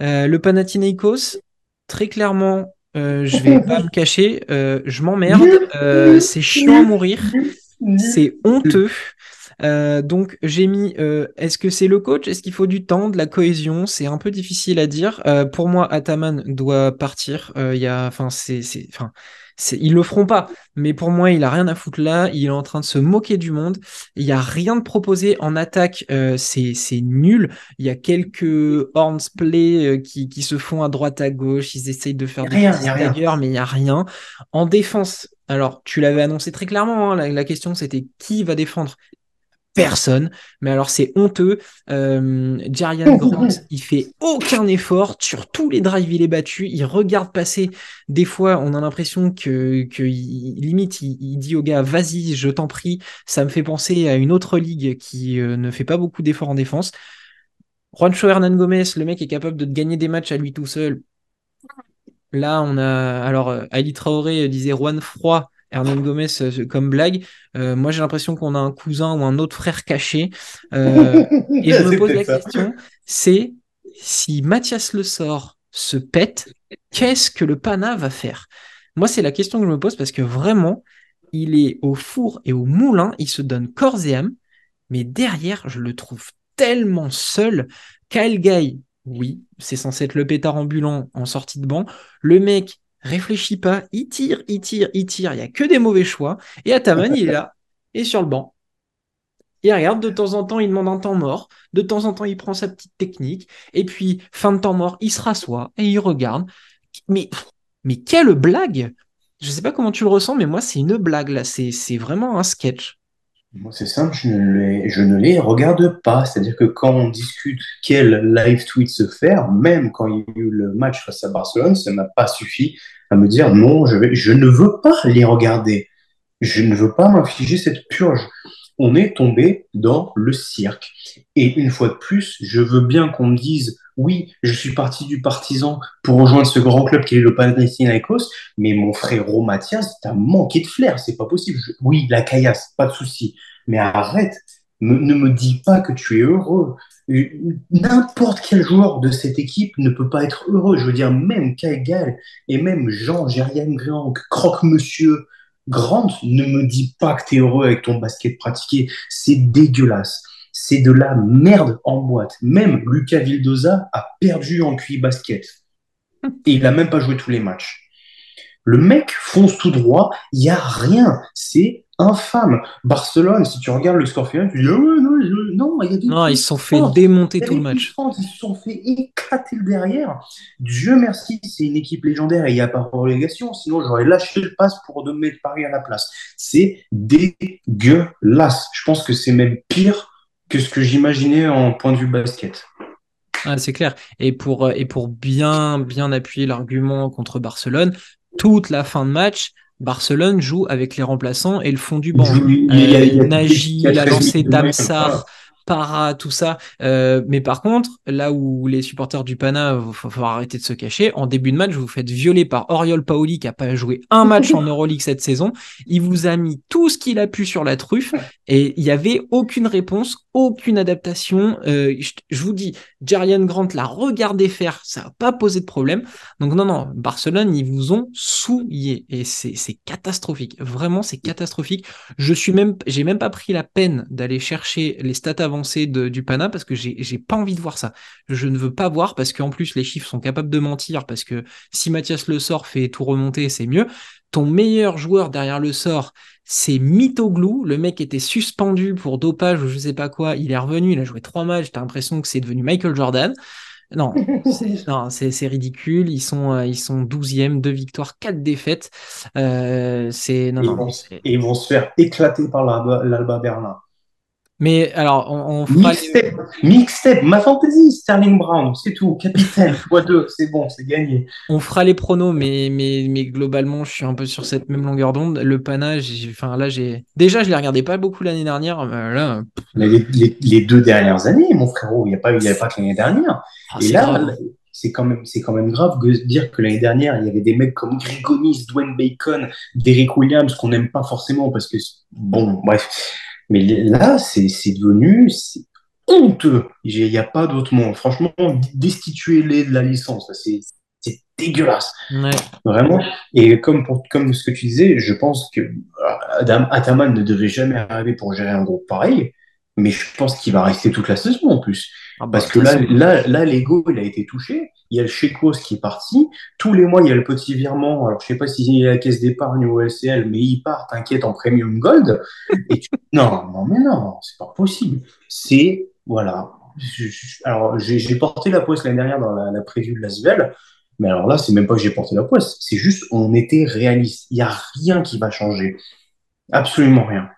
Euh, le Panathinaikos, très clairement, euh, je vais pas me cacher, euh, je m'emmerde. c'est chiant à mourir. C'est honteux. donc j'ai mis est-ce que c'est le coach? Est-ce qu'il faut du temps, de la cohésion? C'est un peu difficile à dire. pour moi, Ataman doit partir. Il y a, enfin, c'est, enfin, ils le feront pas. Mais pour moi, il a rien à foutre là. Il est en train de se moquer du monde. Il y a rien de proposé en attaque. Euh, c'est nul. Il y a quelques horns play euh, qui, qui, se font à droite à gauche. Ils essayent de faire des ailleurs, mais il y a rien. En défense, alors tu l'avais annoncé très clairement. Hein, la, question c'était qui va défendre? Personne. Mais alors c'est honteux. Euh, Jarian Grant, il fait aucun effort sur tous les drives, il est battu. Il regarde passer. Des fois, on a l'impression que, que limite, il, dit au gars, vas-y, je t'en prie. Ça me fait penser à une autre ligue qui euh, ne fait pas beaucoup d'efforts en défense. Juancho Hernan Gomez, le mec est capable de gagner des matchs à lui tout seul. Là, on a. Alors, euh, Ali Traoré disait Juan Froid Hernan Gomez euh, comme blague. Euh, moi, j'ai l'impression qu'on a un cousin ou un autre frère caché. Euh, et je me pose la question, c'est si Mathias Le Sort se pète, qu'est-ce que le Pana va faire? Moi, c'est la question que je me pose parce que vraiment, il est au four et au moulin, il se donne corps et âme, mais derrière, je le trouve tellement seul. Kyle Guy, oui, c'est censé être le pétard ambulant en sortie de banc. Le mec, réfléchit pas, il tire, il tire, il tire, il n'y a que des mauvais choix. Et Ataman, il est là, et sur le banc. Il regarde, de temps en temps, il demande un temps mort, de temps en temps, il prend sa petite technique, et puis, fin de temps mort, il se rassoit et il regarde. Mais, mais quelle blague Je sais pas comment tu le ressens, mais moi, c'est une blague, là. C'est vraiment un sketch. Moi, c'est simple, je ne, les, regarde pas. C'est-à-dire que quand on discute quel live tweet se faire, même quand il y a eu le match face à Barcelone, ça m'a pas suffi à me dire non, je ne veux pas les regarder. Je ne veux pas m'infliger cette purge. On est tombé dans le cirque. Et une fois de plus, je veux bien qu'on me dise oui, je suis parti du partisan pour rejoindre ce grand club qui est le Panathinaikos, mais mon frérot Mathias, t'as manqué de flair, c'est pas possible. oui, la caillasse, pas de souci. Mais arrête, ne me dis pas que tu es heureux. N'importe quel joueur de cette équipe ne peut pas être heureux. Je veux dire, même Kai et même Jean, Gérian Grand, Croque-Monsieur, Grant, ne me dis pas que tu es heureux avec ton basket pratiqué. C'est dégueulasse. C'est de la merde en boîte. Même Lucas Vildoza a perdu en QI basket. Et il n'a même pas joué tous les matchs. Le mec fonce tout droit, il n'y a rien. C'est infâme. Barcelone, si tu regardes le score final, tu dis ouais, non, non, il y a des Non, ils se sont fait démonter tout le match. ils se sont fait éclater le derrière. Dieu merci, c'est une équipe légendaire et il n'y a pas de relégation. Sinon, j'aurais lâché le passe pour mettre Paris à la place. C'est dégueulasse. Je pense que c'est même pire que ce que j'imaginais en point de vue basket. Ah, c'est clair. Et pour, et pour bien, bien appuyer l'argument contre Barcelone, toute la fin de match, Barcelone joue avec les remplaçants et le fond du banc. Il, euh, Nagy, il a lancé Damsar, para, tout ça. Euh, mais par contre, là où les supporters du Pana, il faut, arrêter de se cacher, en début de match, vous vous faites violer par Oriol Paoli qui a pas joué un match en Euroleague cette saison. Il vous a mis tout ce qu'il a pu sur la truffe et il y avait aucune réponse, aucune adaptation. Euh, je, vous dis, Jarian Grant l'a regardé faire, ça n'a pas posé de problème. Donc non, non, Barcelone, ils vous ont souillé et c'est catastrophique. Vraiment, c'est catastrophique. Je suis même, j'ai même pas pris la peine d'aller chercher les stats avant du Pana parce que j'ai pas envie de voir ça. Je ne veux pas voir parce qu'en plus les chiffres sont capables de mentir parce que si Mathias Le Sort fait tout remonter, c'est mieux. Ton meilleur joueur derrière le sort, c'est Mitoglou. Le mec était suspendu pour dopage ou je sais pas quoi. Il est revenu, il a joué trois matchs. T'as l'impression que c'est devenu Michael Jordan. Non, c'est ridicule. Ils sont, euh, ils sont 12e, deux victoires, quatre défaites. Euh, c'est non, et, ils vont, se faire éclater par l'Alba Berlin. Mais alors, on, on fera. Mixtape, ma fantaisie, Sterling Brown, c'est tout. Capitaine, x2, c'est bon, c'est gagné. On fera les pronos, mais, mais, mais globalement, je suis un peu sur cette même longueur d'onde. Le Pana, enfin, là, j'ai. Déjà, je les regardais pas beaucoup l'année dernière. Là... Les, les, deux dernières années, mon frérot, il n'y a pas, il y avait pas que l'année dernière. Ah, Et là, c'est quand même c'est quand même grave de dire que l'année dernière il y avait des mecs comme Grigonis, Dwayne Bacon, Derek Williams qu'on n'aime pas forcément parce que bon bref mais là, c'est devenu honteux. Il n'y a pas d'autre mot. Franchement, destituer-les de la licence, c'est dégueulasse. Vraiment. Et comme, pour, comme ce que tu disais, je pense que Adam Ataman ne devait jamais arriver pour gérer un groupe pareil, mais je pense qu'il va rester toute la saison en plus. Ah bah, Parce que là, là, là, l'ego, il a été touché. Il y a le Chekos qui est parti. Tous les mois, il y a le petit virement. Alors, je sais pas s'il y a la caisse d'épargne ou LCL, mais il part, t'inquiète, en premium gold. Et Non, non, mais non, c'est pas possible. C'est, voilà. alors, j'ai porté la poisse l'année dernière dans la, la prévue de Lasvel. Mais alors là, c'est même pas que j'ai porté la poisse. C'est juste, on était réaliste. Il y a rien qui va changer. Absolument rien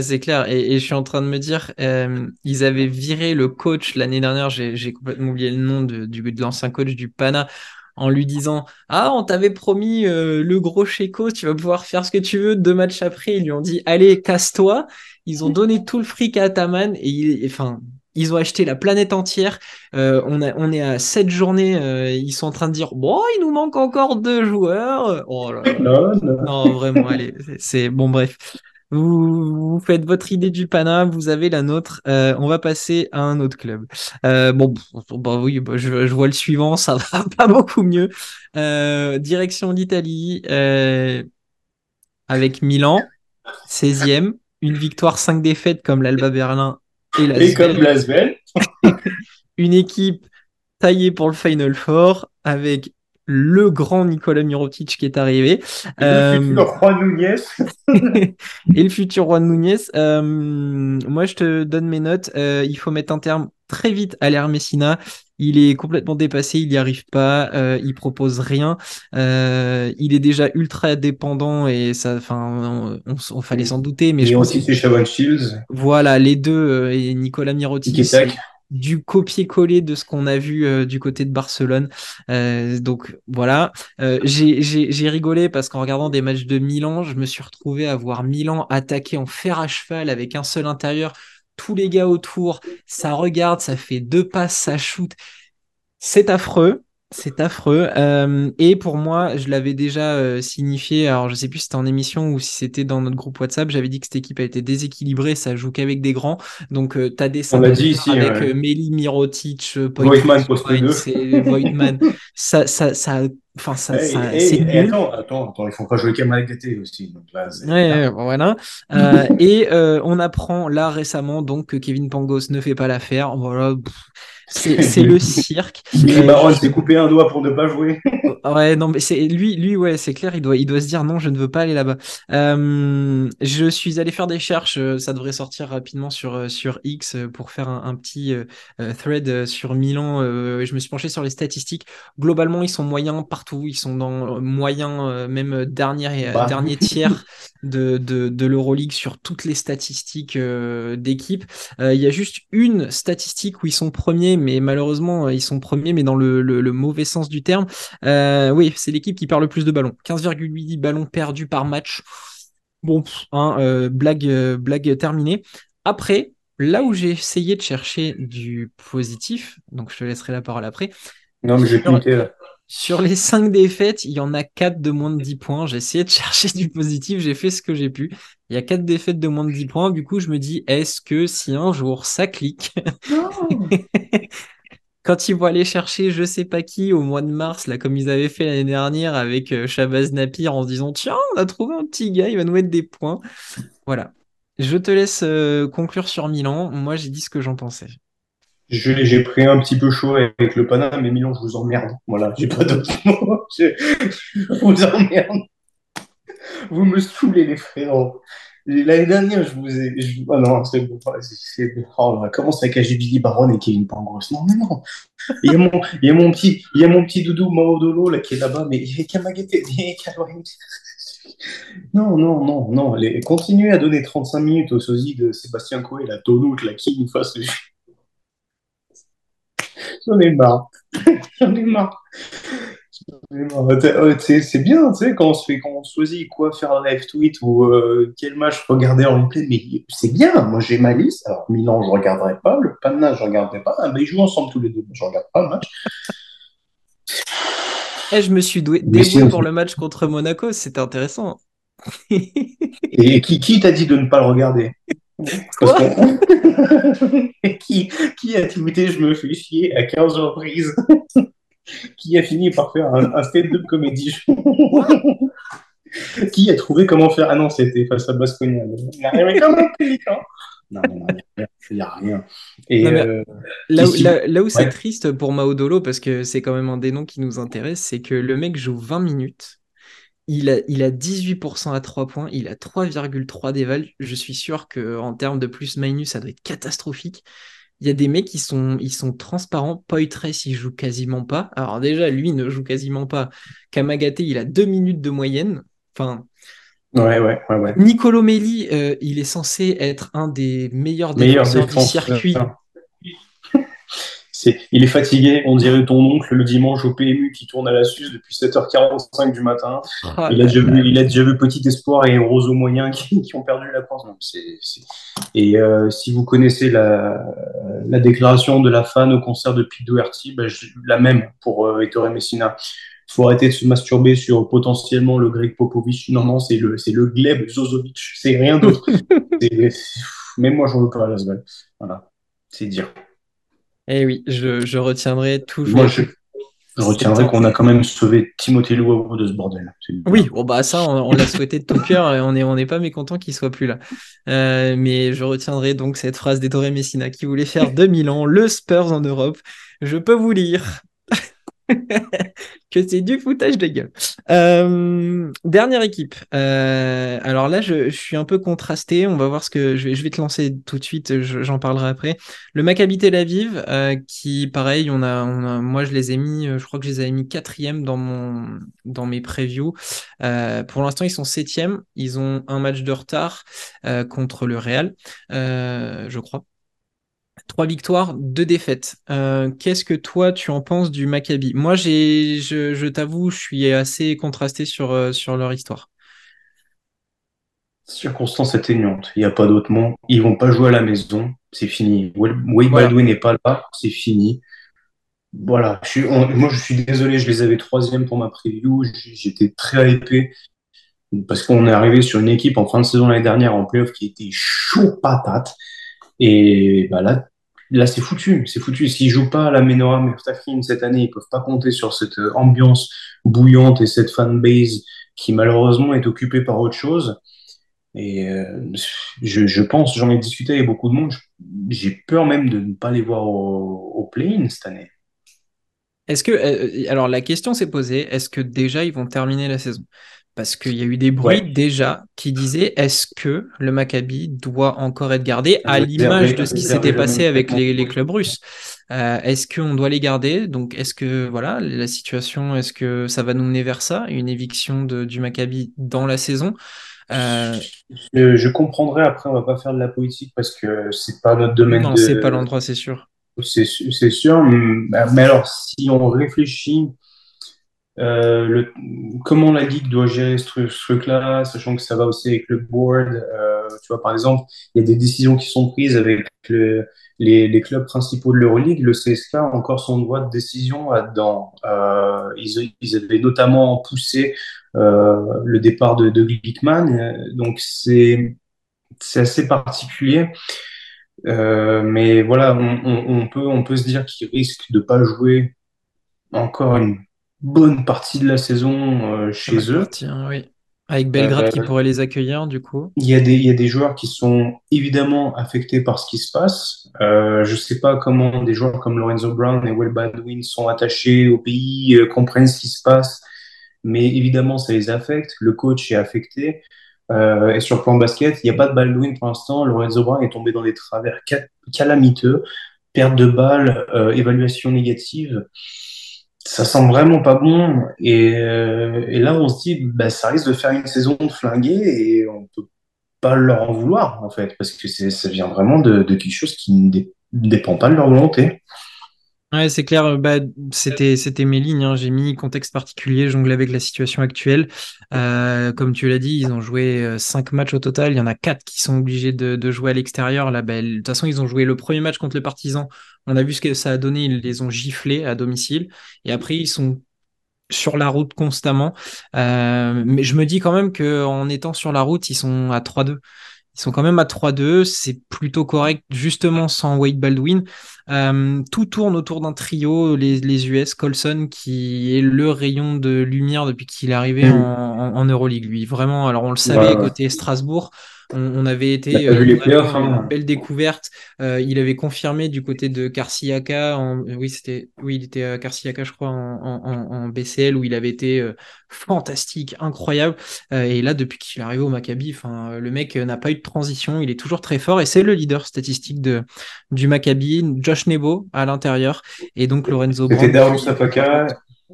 c'est clair. Et, je suis en train de me dire, euh, ils avaient viré le coach l'année dernière, j'ai complètement oublié le nom de, de l'ancien coach du Pana, en lui disant Ah, on t'avait promis euh, le gros Checo, tu vas pouvoir faire ce que tu veux. Deux matchs après, ils lui ont dit Allez, casse-toi. Ils ont donné tout le fric à Ataman et, enfin. Ils ont acheté la planète entière. Euh, on, a, on est à sept journées. ils sont en train de dire Bon, il nous manque encore deux joueurs. Oh non, non, vraiment, allez. C'est bon, bref. Vous, faites votre idée du Pana, vous avez la nôtre. Euh, on va passer à un autre club. Euh, bon, bah oui, bah, je, vois le suivant, ça va pas beaucoup mieux. Euh, direction d'Italie avec Milan, 16e, une victoire, 5 défaites comme l'Alba Berlin et la Et comme une équipe taillée pour le Final Four avec le grand Nicolas Mirotic qui est arrivé. Et le futur euh, Juan Nunez. et le futur Juan Nunez. Euh, moi, je te donne mes notes. Euh, il faut mettre un terme très vite à l'ère Messina. Il est complètement dépassé, il n'y arrive pas, il propose rien. il est déjà ultra dépendant et ça, enfin, on, fallait s'en douter. Mais je aussi c'est Shields. Voilà, les deux et Nicolas Mirotic du copier-coller de ce qu'on a vu euh, du côté de Barcelone. Euh, donc voilà, euh, j'ai rigolé parce qu'en regardant des matchs de Milan, je me suis retrouvé à voir Milan attaquer en fer à cheval avec un seul intérieur, tous les gars autour, ça regarde, ça fait deux passes, ça shoot. C'est affreux. C'est affreux. Euh, et pour moi, je l'avais déjà euh, signifié. Alors, je sais plus si c'était en émission ou si c'était dans notre groupe WhatsApp. J'avais dit que cette équipe a été déséquilibrée. Ça joue qu'avec des grands. Donc, euh, tu as des ici. Avec ouais. Meli, Mirotic, Voigtman, Voigtman. ça, ça, ça, enfin, ça, ça c'est Attends, attends, attends, il faut pas jouer Kamal d'été aussi. Donc là, ouais, voilà. et on apprend là récemment donc que Kevin Pangos ne fait pas l'affaire. Voilà. C'est le cirque. Baron s'est coupé un doigt pour ne pas jouer. ouais, non, mais c'est lui, lui, ouais, c'est clair, il doit, il doit se dire non, je ne veux pas aller là-bas. Euh, je suis allé faire des recherches, euh, ça devrait sortir rapidement sur, euh, sur X pour faire un, petit thread sur Milan. je me suis penché sur les statistiques. Globalement, ils sont moyens partout, ils sont dans moyen, même dernier, bah. dernier tiers de, de, de l'Euroleague sur toutes les statistiques d'équipe. Il y a juste une statistique où ils sont premiers mais malheureusement, euh, ils sont premiers, mais dans le, mauvais sens du terme. Euh, oui, c'est l'équipe qui perd le plus de ballons. 15,8 ballons perdus par match. Bon, hein, euh, blague, blague terminée. Après, là où j'ai essayé de chercher du positif, donc je te laisserai la parole après. Non, mais j'ai là. Sur les 5 défaites, il y en a 4 de moins de 10 points. J'ai essayé de chercher du positif, j'ai fait ce que j'ai pu. Il y a 4 défaites de moins de 10 points. Du coup, je me dis, est-ce que si un jour ça clique, quand ils vont aller chercher je sais pas qui au mois de mars, là, comme ils avaient fait l'année dernière avec euh, Shabazz Napir en se disant, tiens, on a trouvé un petit gars, il va nous mettre des points. Voilà. Je te laisse euh, conclure sur Milan. Moi, j'ai dit ce que j'en pensais. J'ai pris un petit peu chaud avec le Panama, mais Milan, je vous emmerde. Voilà, j'ai pas d'autres mots. Je, vous emmerde. Vous me saoulez, les frérots. L'année dernière, je vous ai. Je... Oh non, c'est bon. Oh là, comment ça cache Billy Baron et Kevin Pangos Non, mais non. Il y a mon, il y a mon petit, il y a mon petit doudou Maodolo là qui est là-bas, mais il il y a Non, non, non, non. Continuez à donner 35 minutes au sosie de Sébastien Coé, la Tonout, la qui nous fasse. J'en ai marre. J'en ai marre. C'est bien, tu sais, quand on se fait, quand on choisit quoi faire un live tweet ou euh, quel match regarder en replay, mais c'est bien. Moi, j'ai ma liste. Alors, Milan, je regarderai pas. Le Panna, je regarderai pas. Ah, mais ils jouent ensemble tous les deux. Je regarde pas le match. Et eh, je me suis dévoué pour le match contre Monaco. C'était intéressant. Et qui, qui t'a dit de ne pas le regarder? Quoi? qui, qui a tweeté Je me fais chier à 15 reprises? Qui a fini par faire un, un stand-up comédie Qui a trouvé comment faire? Ah non, c'était face à Basconia. Il pélican. Non, non, il n'y a, rien. Et, euh, là, où, là, où c'est triste pour Maudolo, parce que c'est quand même un des noms qui nous intéresse, c'est que le mec joue 20 minutes. Il a, il a 18% à 3 points, il a 3,3 d'éval. Je suis sûr qu'en termes de plus-minus, ça doit être catastrophique. Il y a des mecs qui sont, ils sont transparents. Poitres, il joue quasiment pas. Alors déjà, lui ne joue quasiment pas. Kamagate, il a deux minutes de moyenne. Enfin. Ouais, ouais, ouais. ouais. Nicolo Melli, euh, il est censé être un des meilleurs défenseurs du circuit il est fatigué, on dirait ton oncle le dimanche au PMU qui tourne à la Suisse depuis 7h45 du matin. Ah, il, a déjà vu, il a déjà vu Petit Espoir et Roseau Moyen qui, qui, ont perdu la France. Et euh, si vous connaissez la, la, déclaration de la fan au concert de Pete Doherty, bah, la même pour euh, Ettore Messina. Il faut arrêter de se masturber sur potentiellement le Greg Popovich. Non, non, c'est le, c'est le Gleb Zozovic. C'est rien d'autre. même moi, j'en veux pas à Lasvel. Voilà, c'est dire. Eh oui, je, retiendrai toujours. Moi, je, retiendrai qu'on a quand même sauvé Timothée Louaou de ce bordel. Oui, bon bah ça, on, l'a souhaité de tout cœur et on n'est on est pas mécontent qu'il soit plus là. Euh, mais je retiendrai donc cette phrase d'Ettore Messina qui voulait faire 2000 ans le Spurs en Europe. Je peux vous lire. que c'est du foutage de gueule. Euh, dernière équipe. Euh, alors là, je, suis un peu contrasté. On va voir ce que je vais, je te lancer tout de suite. J'en parlerai après. Le Maccabi Tel Aviv, euh, qui pareil, on on a, moi je les ai mis, je crois que je les avais mis quatrième dans dans mes previews. pour l'instant, ils sont septième. Ils ont un match de retard contre le Real, je crois. Trois victoires, deux défaites. Euh, qu'est-ce que toi tu en penses du Maccabi? Moi, j'ai, je, t'avoue, je suis assez contrasté sur, euh, sur leur histoire. Circonstance atténuante, il n'y a pas d'autre mot. Ils vont pas jouer à la maison, c'est fini. Wade Baldwin n'est pas là, c'est fini. Voilà, moi je suis désolé, je les avais troisième pour ma preview, j'étais très hypé parce qu'on est arrivé sur une équipe en fin de saison l'année dernière en playoff qui était chaud patate. Et bah là, là c'est foutu, c'est foutu. S'ils jouent pas à la Menorah Mertafine cette année, ils peuvent pas compter sur cette euh, ambiance bouillante et cette fanbase qui malheureusement est occupée par autre chose. Et euh, je, je, pense, j'en ai discuté avec beaucoup de monde, j'ai peur même de ne pas les voir au, au play-in cette année. Est-ce que, euh, alors la question s'est posée, est-ce que déjà ils vont terminer la saison? Parce qu'il y a eu des bruits déjà qui disaient est-ce que le Maccabi doit encore être gardé à l'image de ce qui s'était passé avec les, clubs russes? Euh, Est-ce qu'on doit les garder? Donc est-ce que voilà la situation, est-ce que ça va nous mener vers ça, une éviction de, du Maccabi dans la saison? Euh... je, je, comprendrai. Après, on va pas faire de la politique parce que c'est pas notre domaine. Non, c'est pas l'endroit, c'est sûr. C'est sûr, mais alors si on réfléchit euh, comment la ligue doit gérer ce, truc-là, sachant que ça va aussi avec le board. Euh, tu vois, par exemple, il y a des décisions qui sont prises avec le, les, clubs principaux de l'Euroleague. Le CSK a encore son droit de décision là-dedans. Euh, ils, avaient notamment poussé le départ de, de Glickman. Donc, c'est assez particulier. Mais voilà, on, peut, on peut se dire qu'ils risquent de pas jouer encore une bonne partie de la saison euh, chez eux. oui. Avec Belgrade qui euh, pourrait les accueillir, du coup. Il y, a des, il y a des joueurs qui sont évidemment affectés par ce qui se passe. Euh, je ne sais pas comment des joueurs comme Lorenzo Brown et Will Baldwin sont attachés au pays, comprennent ce qui se passe, mais évidemment, ça les affecte. Le coach est affecté. et sur le plan basket, il n'y a pas de Baldwin pour l'instant. Lorenzo Brown est tombé dans des travers calamiteux, perte de balles, évaluation négative. Ça sent vraiment pas bon. Et, et là, on se dit, bah, ça risque de faire une saison de flinguer et on peut pas leur en vouloir, en fait, parce que ça vient vraiment de, de, quelque chose qui ne dépend pas de leur volonté. Ouais, c'est clair. Bah, c'était, c'était mes lignes. Hein. J'ai mis contexte particulier, jonglé avec la situation actuelle. Euh, comme tu l'as dit, ils ont joué euh, cinq matchs au total. Il y en a quatre qui sont obligés de, jouer à l'extérieur. Bah, de toute façon, ils ont joué le premier match contre le Partisan. On a vu ce que ça a donné. Ils les ont giflés à domicile. Et après, ils sont sur la route constamment. Euh, mais je me dis quand même qu'en étant sur la route, ils sont à 3-2. Ils sont quand même à 3-2, c'est plutôt correct, justement sans Wade Baldwin. Euh, tout tourne autour d'un trio, les, les, US, Colson qui est le rayon de lumière depuis qu'il est arrivé mm. en, en, Euroleague, lui. Vraiment, alors on le savait côté Strasbourg, on, avait été euh, une hein. belle découverte. Euh, il avait confirmé du côté de Carciaca, en, oui c'était, oui il était à Carciaca je crois en, BCL où il avait été euh, fantastique, incroyable. et là depuis qu'il est arrivé au Maccabi, enfin le mec n'a pas eu de transition, il est toujours très fort et c'est le leader statistique de du Maccabi. Josh Nebo à l'intérieur et donc Lorenzo. C'était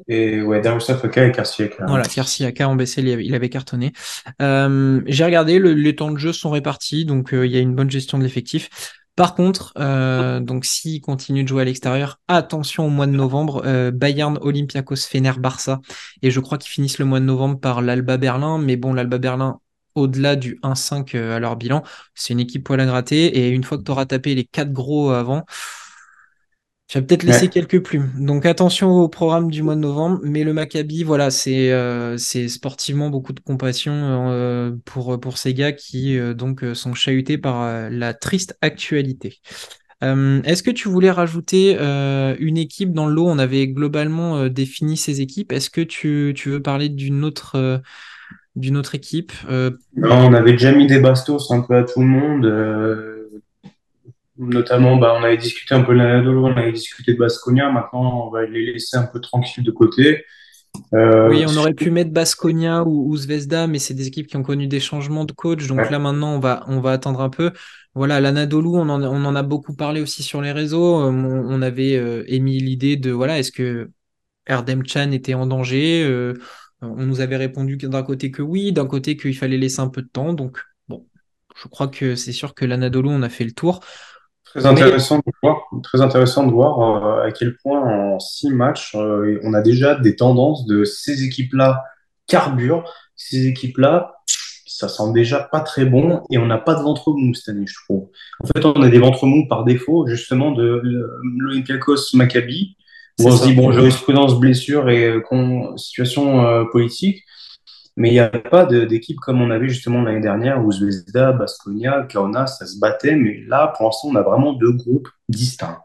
et ouais, Darussa Foka et Karsiaka. Voilà, Karsiaka en BC, il avait cartonné. Euh, j'ai regardé, les temps de jeu sont répartis, donc euh, il y a une bonne gestion de l'effectif. Par contre, euh, donc s'il continue de jouer à l'extérieur, attention au mois de novembre, Bayern, Olympiakos, Fener, Barça, et je crois qu'ils finissent le mois de novembre par l'Alba Berlin, mais bon, l'Alba Berlin, au-delà du 1-5 à leur bilan, c'est une équipe poil à gratter, et une fois que tu auras tapé les quatre gros avant, tu vas peut-être laisser quelques plumes. Donc attention au programme du mois de novembre. Mais le Maccabi, voilà, c'est euh, sportivement beaucoup de compassion euh, pour, pour ces gars qui euh, donc sont chahutés par la triste actualité. Est-ce que tu voulais rajouter une équipe dans le lot? On avait globalement défini ces équipes. Est-ce que tu, tu, veux parler d'une autre, d'une autre équipe Non, on avait déjà mis des bastos un peu à tout le monde notamment, bah, on avait discuté un peu de l'Anadolu, on avait discuté de Basconia. Maintenant, on va les laisser un peu tranquilles de côté. Euh, oui, on aurait pu mettre Basconia ou, ou Zvezda, mais c'est des équipes qui ont connu des changements de coach. Donc là, maintenant, on va, on va attendre un peu. Voilà, l'Anadolu, on en, on en a beaucoup parlé aussi sur les réseaux. Euh, on, avait euh, émis l'idée de, voilà, est-ce que Erdem Chan était en danger? On nous avait répondu d'un côté que oui, d'un côté qu'il fallait laisser un peu de temps. Donc, bon, je crois que c'est sûr que l'Anadolu, on a fait le tour. Très intéressant, de voir, très intéressant de voir euh, à quel point en six matchs, euh, on a déjà des tendances de ces équipes-là carburent, ces équipes-là, ça sent déjà pas très bon et on n'a pas de ventre mou cette année, je trouve. En fait, on a des ventres mous par défaut, justement, de l'Olympiakos Maccabi, où on se dit, bon, jurisprudence, blessure et euh, situation politique. Mais il n'y a pas d'équipe comme on avait justement l'année dernière où Zvezda, Baskonia, Kauna, ça se battait. Mais là, pour l'instant, on a vraiment deux groupes distincts.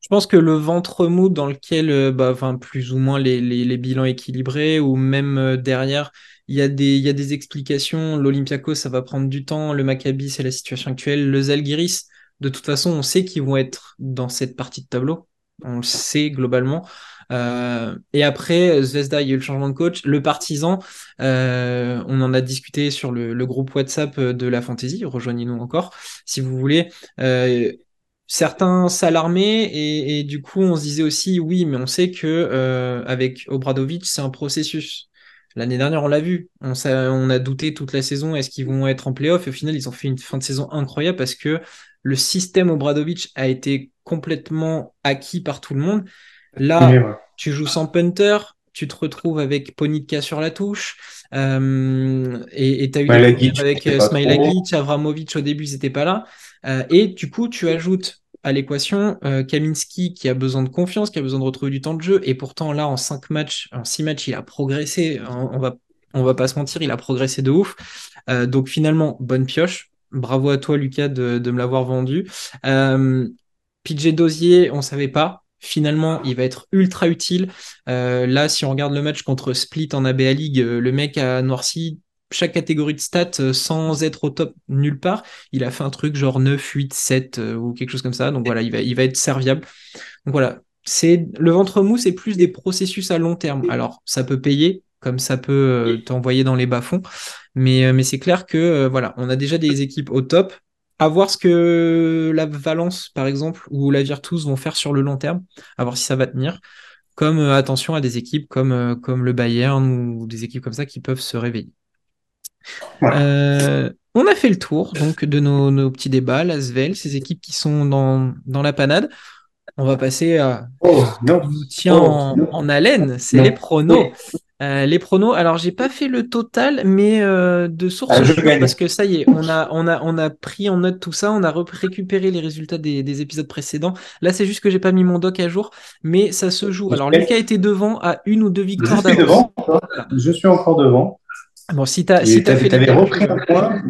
Je pense que le ventre mou dans lequel, euh, bah, plus ou moins les, les, bilans équilibrés, ou même euh, derrière, il y, a des, il y a des explications. L'Olympiakos, ça va prendre du temps. Le Maccabi, c'est la situation actuelle. Le Zalgiris, de toute façon, on sait qu'ils vont être dans cette partie de tableau. On le sait globalement. Euh, et après, Zvezda, il y a eu le changement de coach. Le partisan, euh, on en a discuté sur le, groupe WhatsApp de la Fantasy. Rejoignez-nous encore si vous voulez. Euh, certains s'alarmaient et, du coup, on se disait aussi, oui, mais on sait que avec Obradovic, c'est un processus. L'année dernière, on l'a vu. On, on, a douté toute la saison. Est-ce qu'ils vont être en playoff? Et au final, ils ont fait une fin de saison incroyable parce que le système Obradovic a été complètement acquis par tout le monde. Là, tu joues sans punter, tu te retrouves avec Ponitka sur la touche, euh, et tu as eu des avec euh, Smilagic, Avramovic au début, ils n'étaient pas là. Euh, et du coup, tu ajoutes à l'équation Kaminski qui a besoin de confiance, qui a besoin de retrouver du temps de jeu, et pourtant là, en 5 matchs, en 6 matchs, il a progressé, on, va, on va pas se mentir, il a progressé de ouf. donc finalement, bonne pioche. Bravo à toi, Lucas, de, de me l'avoir vendu. PJ Dosier, on savait pas. Finalement, il va être ultra utile. Euh, là, si on regarde le match contre Split en ABA League, euh, le mec a noirci chaque catégorie de stats euh, sans être au top nulle part. Il a fait un truc genre 9, 8, 7 ou quelque chose comme ça. Donc voilà, il va, il va être serviable. Donc voilà, c'est le ventre mou, c'est plus des processus à long terme. Alors, ça peut payer, comme ça peut t'envoyer dans les bas-fonds. Mais, mais c'est clair que voilà, on a déjà des équipes au top à voir ce que la Valence, par exemple, ou la Virtus vont faire sur le long terme, à voir si ça va tenir. comme attention à des équipes comme, comme le Bayern ou des équipes comme ça qui peuvent se réveiller. on a fait le tour donc de nos, nos petits débats, l'Asvel, ces équipes qui sont dans, dans la panade. On va passer à oh, non. nous tient Oh, en, en haleine, c'est les pronos. Euh, les pronos, alors j'ai pas fait le total, mais euh, de source Ah, je parce que ça y est, on a, on a, on a pris en note tout ça, on a récupéré les résultats des, des épisodes précédents. Là, c'est juste que j'ai pas mis mon doc à jour, mais ça se joue. Alors. Lucas était devant à une ou deux Je victoires suis d'avance. devant. encore. Je suis encore devant. Bon, si fait t'avais les repris un point.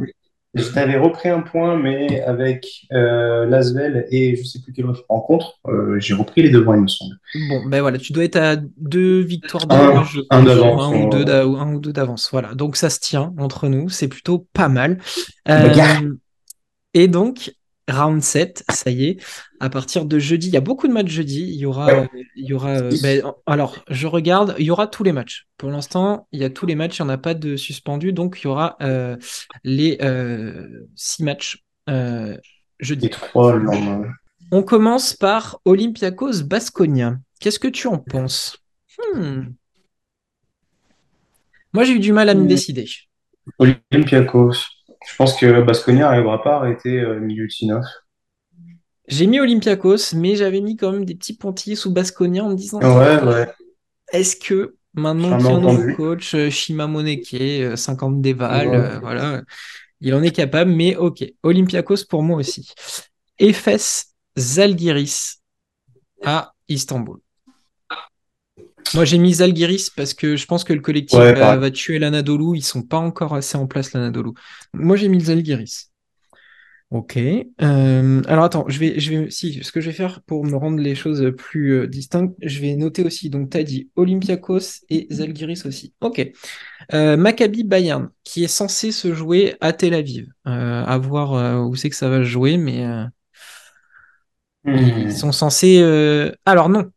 Je t'avais repris un point, mais avec euh, Lasvel et je sais plus quelle autre rencontre, euh, j'ai repris les devants, il me semble. Bon, ben voilà, tu dois être à deux victoires Un- d'avance, un pense, d'avance, un ou on- deux un ou deux d'avance. Voilà, donc ça se tient entre nous, c'est plutôt pas mal. Bagarre. Euh, et donc, round 7, ça y est, à partir de jeudi, il y a beaucoup de matchs jeudi. Il y aura, Ouais. il y aura. euh, ben, alors, je regarde, il y aura tous les matchs. Pour l'instant, il y a tous les matchs, il n'y en a pas de suspendus, donc il y aura euh, les euh, six matchs euh, jeudi. Les trois. On commence par Olympiakos Basconia. Qu'est-ce que tu en penses? Hmm. Moi, j'ai eu du mal à me Hmm. décider. Olympiakos. Je pense que Basconia n'arrivera pas à arrêter euh, Milutinov. J'ai mis Olympiakos, mais j'avais mis quand même des petits pontillés sous Basconia en me disant Ouais, ouais. est-ce que maintenant qu'il y a un nouveau coach, euh, Shima Moneke, euh, 50 déval, Ouais. euh, voilà, il en est capable, mais ok. Olympiakos pour moi aussi. Efes Zalgiris à Istanbul. Moi, j'ai mis Zalgiris parce que je pense que le collectif Ouais, va, tuer l'Anadolu. Ils sont pas encore assez en place, l'Anadolu. Moi, j'ai mis le Zalgiris. Ok. Euh, alors attends, je vais, je vais, si, ce que je vais faire pour me rendre les choses plus euh, distinctes, je vais noter aussi. Donc, tu as dit Olympiakos et Zalgiris aussi. Ok. Euh, Maccabi Bayern, qui est censé se jouer à Tel Aviv. Euh, à voir euh, où c'est que ça va se jouer, mais euh, Hmm. ils sont censés. euh, Alors non.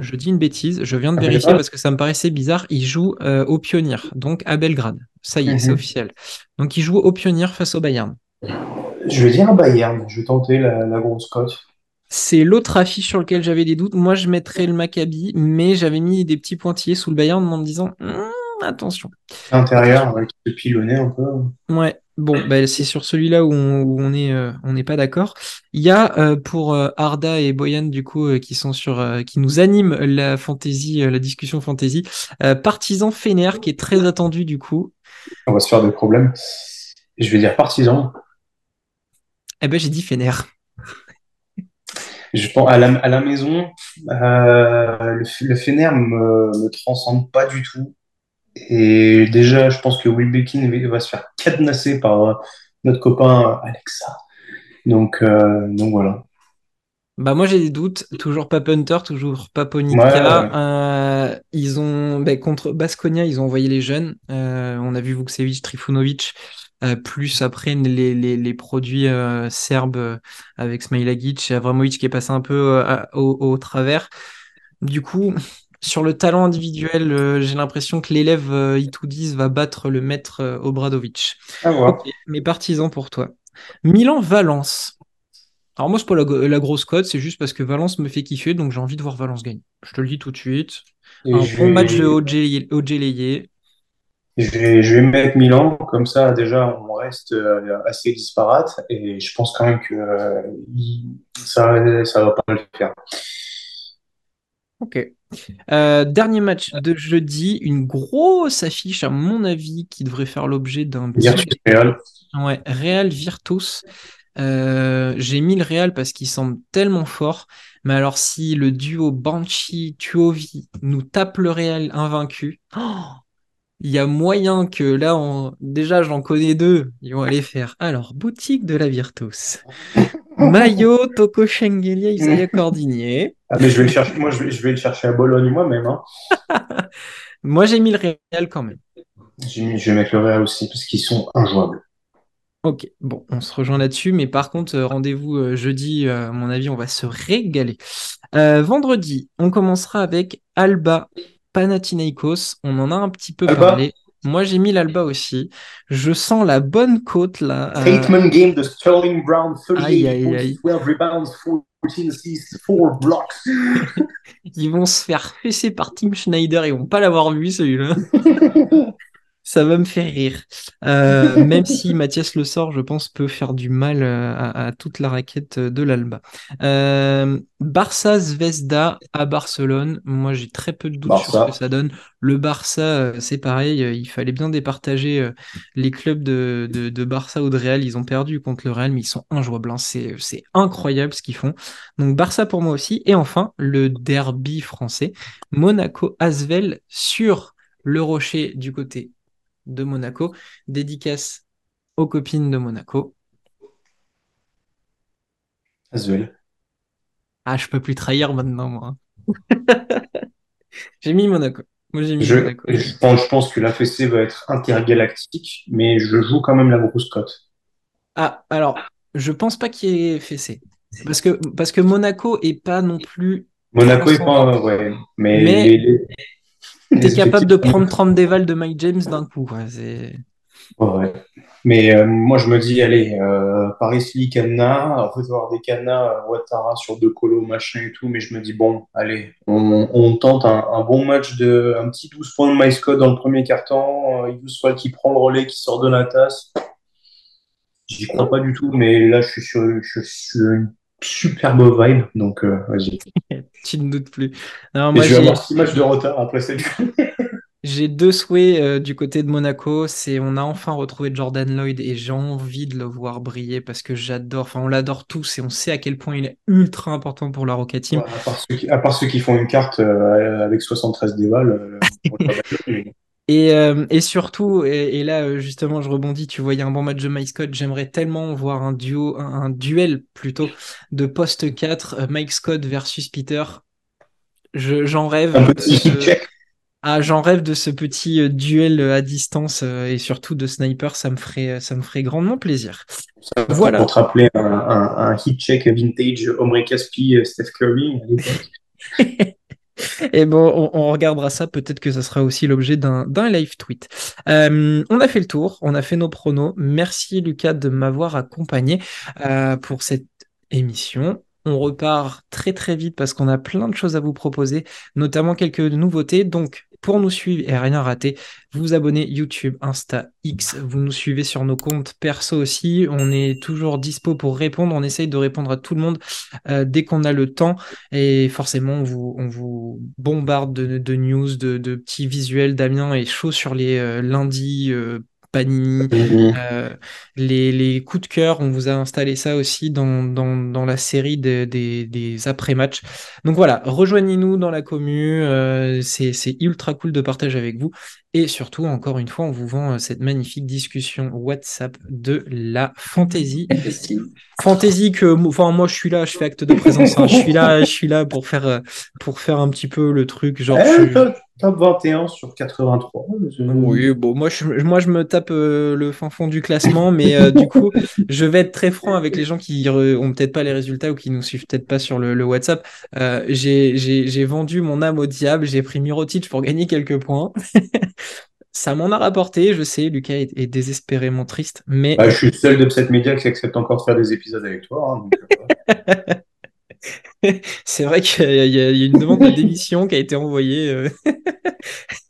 Je dis une bêtise. Je viens de Ah, vérifier parce que ça me paraissait bizarre. Ils jouent euh, au Pionnier, donc à Belgrade. Ça y est, c'est Mhm. officiel. Donc ils jouent au Pionnier face au Bayern. Je vais dire Bayern. Je vais tenter la, la grosse cote. C'est l'autre affiche sur lequel j'avais des doutes. Moi, je mettrais le Maccabi, mais j'avais mis des petits pointillés sous le Bayern en me disant Hum, attention. Intérieur, avec le pilonné un peu. Ouais, bon, bah, c'est sur celui-là où on, où on est, euh, on n'est pas d'accord. Il y a euh, pour euh, Arda et Boyan du coup qui sont sur, qui nous animent la fantasy, euh, la discussion fantasy. Euh, Partisan Fener qui est très attendu du coup. On va se faire des problèmes. Je vais dire partisan. Eh ben j'ai dit Fener. Je pense à la, à la maison, le, le Fener me, me transcende pas du tout. Et déjà, je pense que Wilbekin va se faire cadenasser par euh, notre copain Alexa. Donc, euh, donc voilà. Bah moi j'ai des doutes, toujours pas Punter, toujours pas Ponica. Ouais, ouais. Euh, ils ont bah, contre Baskonia, ils ont envoyé les jeunes. Euh, on a vu Vukcevic, Trifunovic, plus après les, les, les produits serbes avec Smilagic et Avramovic qui est passé un peu au travers. Du coup, sur le talent individuel, euh, j'ai l'impression que l'élève euh, Itoudis va battre le maître euh, Obradovic. À voir. Ok, mes partisans pour toi. Milan-Valence. Alors moi, c'est pas la, grosse cote, c'est juste parce que Valence me fait kiffer, donc j'ai envie de voir Valence gagner. Je te le dis tout de suite. Et Un je bon match de Ojeleye. Je vais, je vais mettre Milan, comme ça déjà on reste euh, assez disparate et je pense quand même que euh, ça, ça va pas le faire. Ok. Euh, dernier match de jeudi, une grosse affiche à mon avis qui devrait faire l'objet d'un Virtus Real. Ouais, Real Virtus. Euh, j'ai mis le Real parce qu'il semble tellement fort. Mais alors, si le duo Banshee-Tuovi nous tape le Real invaincu, oh, il y a moyen que là, on... déjà, j'en connais deux. Ils vont aller faire. Alors, boutique de la Virtus. Mayo, Toko Schengelia, Isaiah Cordigné. Ah, mais je vais le chercher, moi je vais, je vais le chercher à Bologne moi-même. Hein. Moi, j'ai mis le Real quand même. J'ai mis- je vais mettre le Real aussi parce qu'ils sont injouables. Ok, bon, on se rejoint là-dessus, mais par contre, euh, rendez-vous euh, jeudi, euh, à mon avis, on va se régaler. Euh, vendredi, on commencera avec Alba Panathinaikos. On en a un petit peu Alba parlé. Moi, j'ai mis l'Alba aussi. Je sens la bonne côte là. Statement game de Sterling Brown, 38 12 rebounds, 14 assists, 4 blocks. Ils vont se faire fesser par Tim Schneider. Ils vont pas l'avoir vu celui-là. ça va me faire rire. Euh, même si Mathias Le Sort, je pense, peut faire du mal euh, à, toute la raquette de l'Alba. Euh, Barça Zvezda à Barcelone. Moi, j'ai très peu de doutes sur ce que ça donne. Le Barça, c'est pareil. Il fallait bien départager les clubs de, de, Barça ou de Real. Ils ont perdu contre le Real, mais ils sont injouables. Hein. C'est, c'est incroyable ce qu'ils font. Donc, Barça pour moi aussi. Et enfin, le derby français. Monaco-Asvel sur le rocher du côté de Monaco. Dédicace aux copines de Monaco. Azuel. Ah, je peux plus trahir maintenant, moi. j'ai mis Monaco. Moi, j'ai mis je, Monaco. Je pense, je pense que la fessée va être intergalactique, mais je joue quand même la grosse cote. Ah, alors, je pense pas qu'il y ait fessé. Parce que, parce que Monaco est pas non plus. Monaco est pas. Ouais, mais, T'es capable de prendre 30 dévals de Mike James d'un coup. ouais. Mais euh, moi, je me dis, allez, euh, Paris Lee Canna, avoir des Canna, euh, Ouattara sur deux colos, machin et tout, mais je me dis, bon, allez, on, tente un, bon match de un petit 12 points de MyScott dans le premier carton, euh, soit qui prend le relais, qui sort de la tasse. J'y crois pas du tout, mais là, je suis sur, je suis une superbe vibe, donc vas-y. tu ne doutes plus. Non, moi, je vais avoir six matchs de retard après cette J'ai deux souhaits euh, du côté de Monaco. C'est on a enfin retrouvé Jordan Lloyd et j'ai envie de le voir briller parce que j'adore. Enfin, on l'adore tous et on sait à quel point il est ultra important pour la Rocket Team. à, part ceux qui, font une carte euh, avec 73 dévals. Euh, et, surtout, et, là justement, je rebondis. Tu voyais un bon match de Mike Scott. J'aimerais tellement voir un duo, un, duel plutôt de poste 4, Mike Scott versus Peter. J'en rêve. Un petit ah, j'en rêve de ce petit euh, duel euh, à distance euh, et surtout de sniper, ça me ferait, ça me ferait grandement plaisir. Ça, voilà. Pour te rappeler un, un, hit check vintage Omri Caspi, Steph Curry à l'époque. Et bon, on, regardera ça. Peut-être que ça sera aussi l'objet d'un live tweet. on a fait le tour, on a fait nos pronos. Merci Lucas de m'avoir accompagné pour cette émission. On repart très très vite parce qu'on a plein de choses à vous proposer, notamment quelques nouveautés. Donc, pour nous suivre et rien rater, vous vous abonnez YouTube, Insta, X. Vous nous suivez sur nos comptes perso aussi. On est toujours dispo pour répondre. On essaye de répondre à tout le monde euh, dès qu'on a le temps. Et forcément, on vous, bombarde de, news, de, petits visuels. Damien est chaud sur les euh, lundis. Euh, Panini, euh, les, coups de cœur, on vous a installé ça aussi dans, dans, la série des, après-matchs. Donc voilà, rejoignez-nous dans la commu, euh, c'est ultra cool de partager avec vous. Et surtout, encore une fois, on vous vend euh, cette magnifique discussion WhatsApp de la fantasy. Fantasy que, enfin, moi, je suis là, je fais acte de présence. Hein. je suis là, je suis là pour faire, pour faire un petit peu le truc, genre. Eh, top 21 sur 83. Oui, bon, moi je, moi, je me tape euh, le fin fond du classement, mais euh, du coup, je vais être très franc avec les gens qui ont peut-être pas les résultats ou qui nous suivent peut-être pas sur le, WhatsApp. Euh, j'ai vendu mon âme au diable, j'ai pris Mirotic pour gagner quelques points. Ça m'en a rapporté, je sais, Lucas est, désespérément triste, mais... Bah, je suis le seul de cette média qui accepte encore de faire des épisodes avec toi. Hein, c'est vrai qu'il y, a une demande de démission qui a été envoyée. Euh.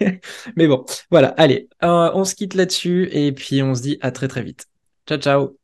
Mais bon, voilà, allez, euh, on se quitte là-dessus et puis on se dit à très très vite. Ciao, ciao.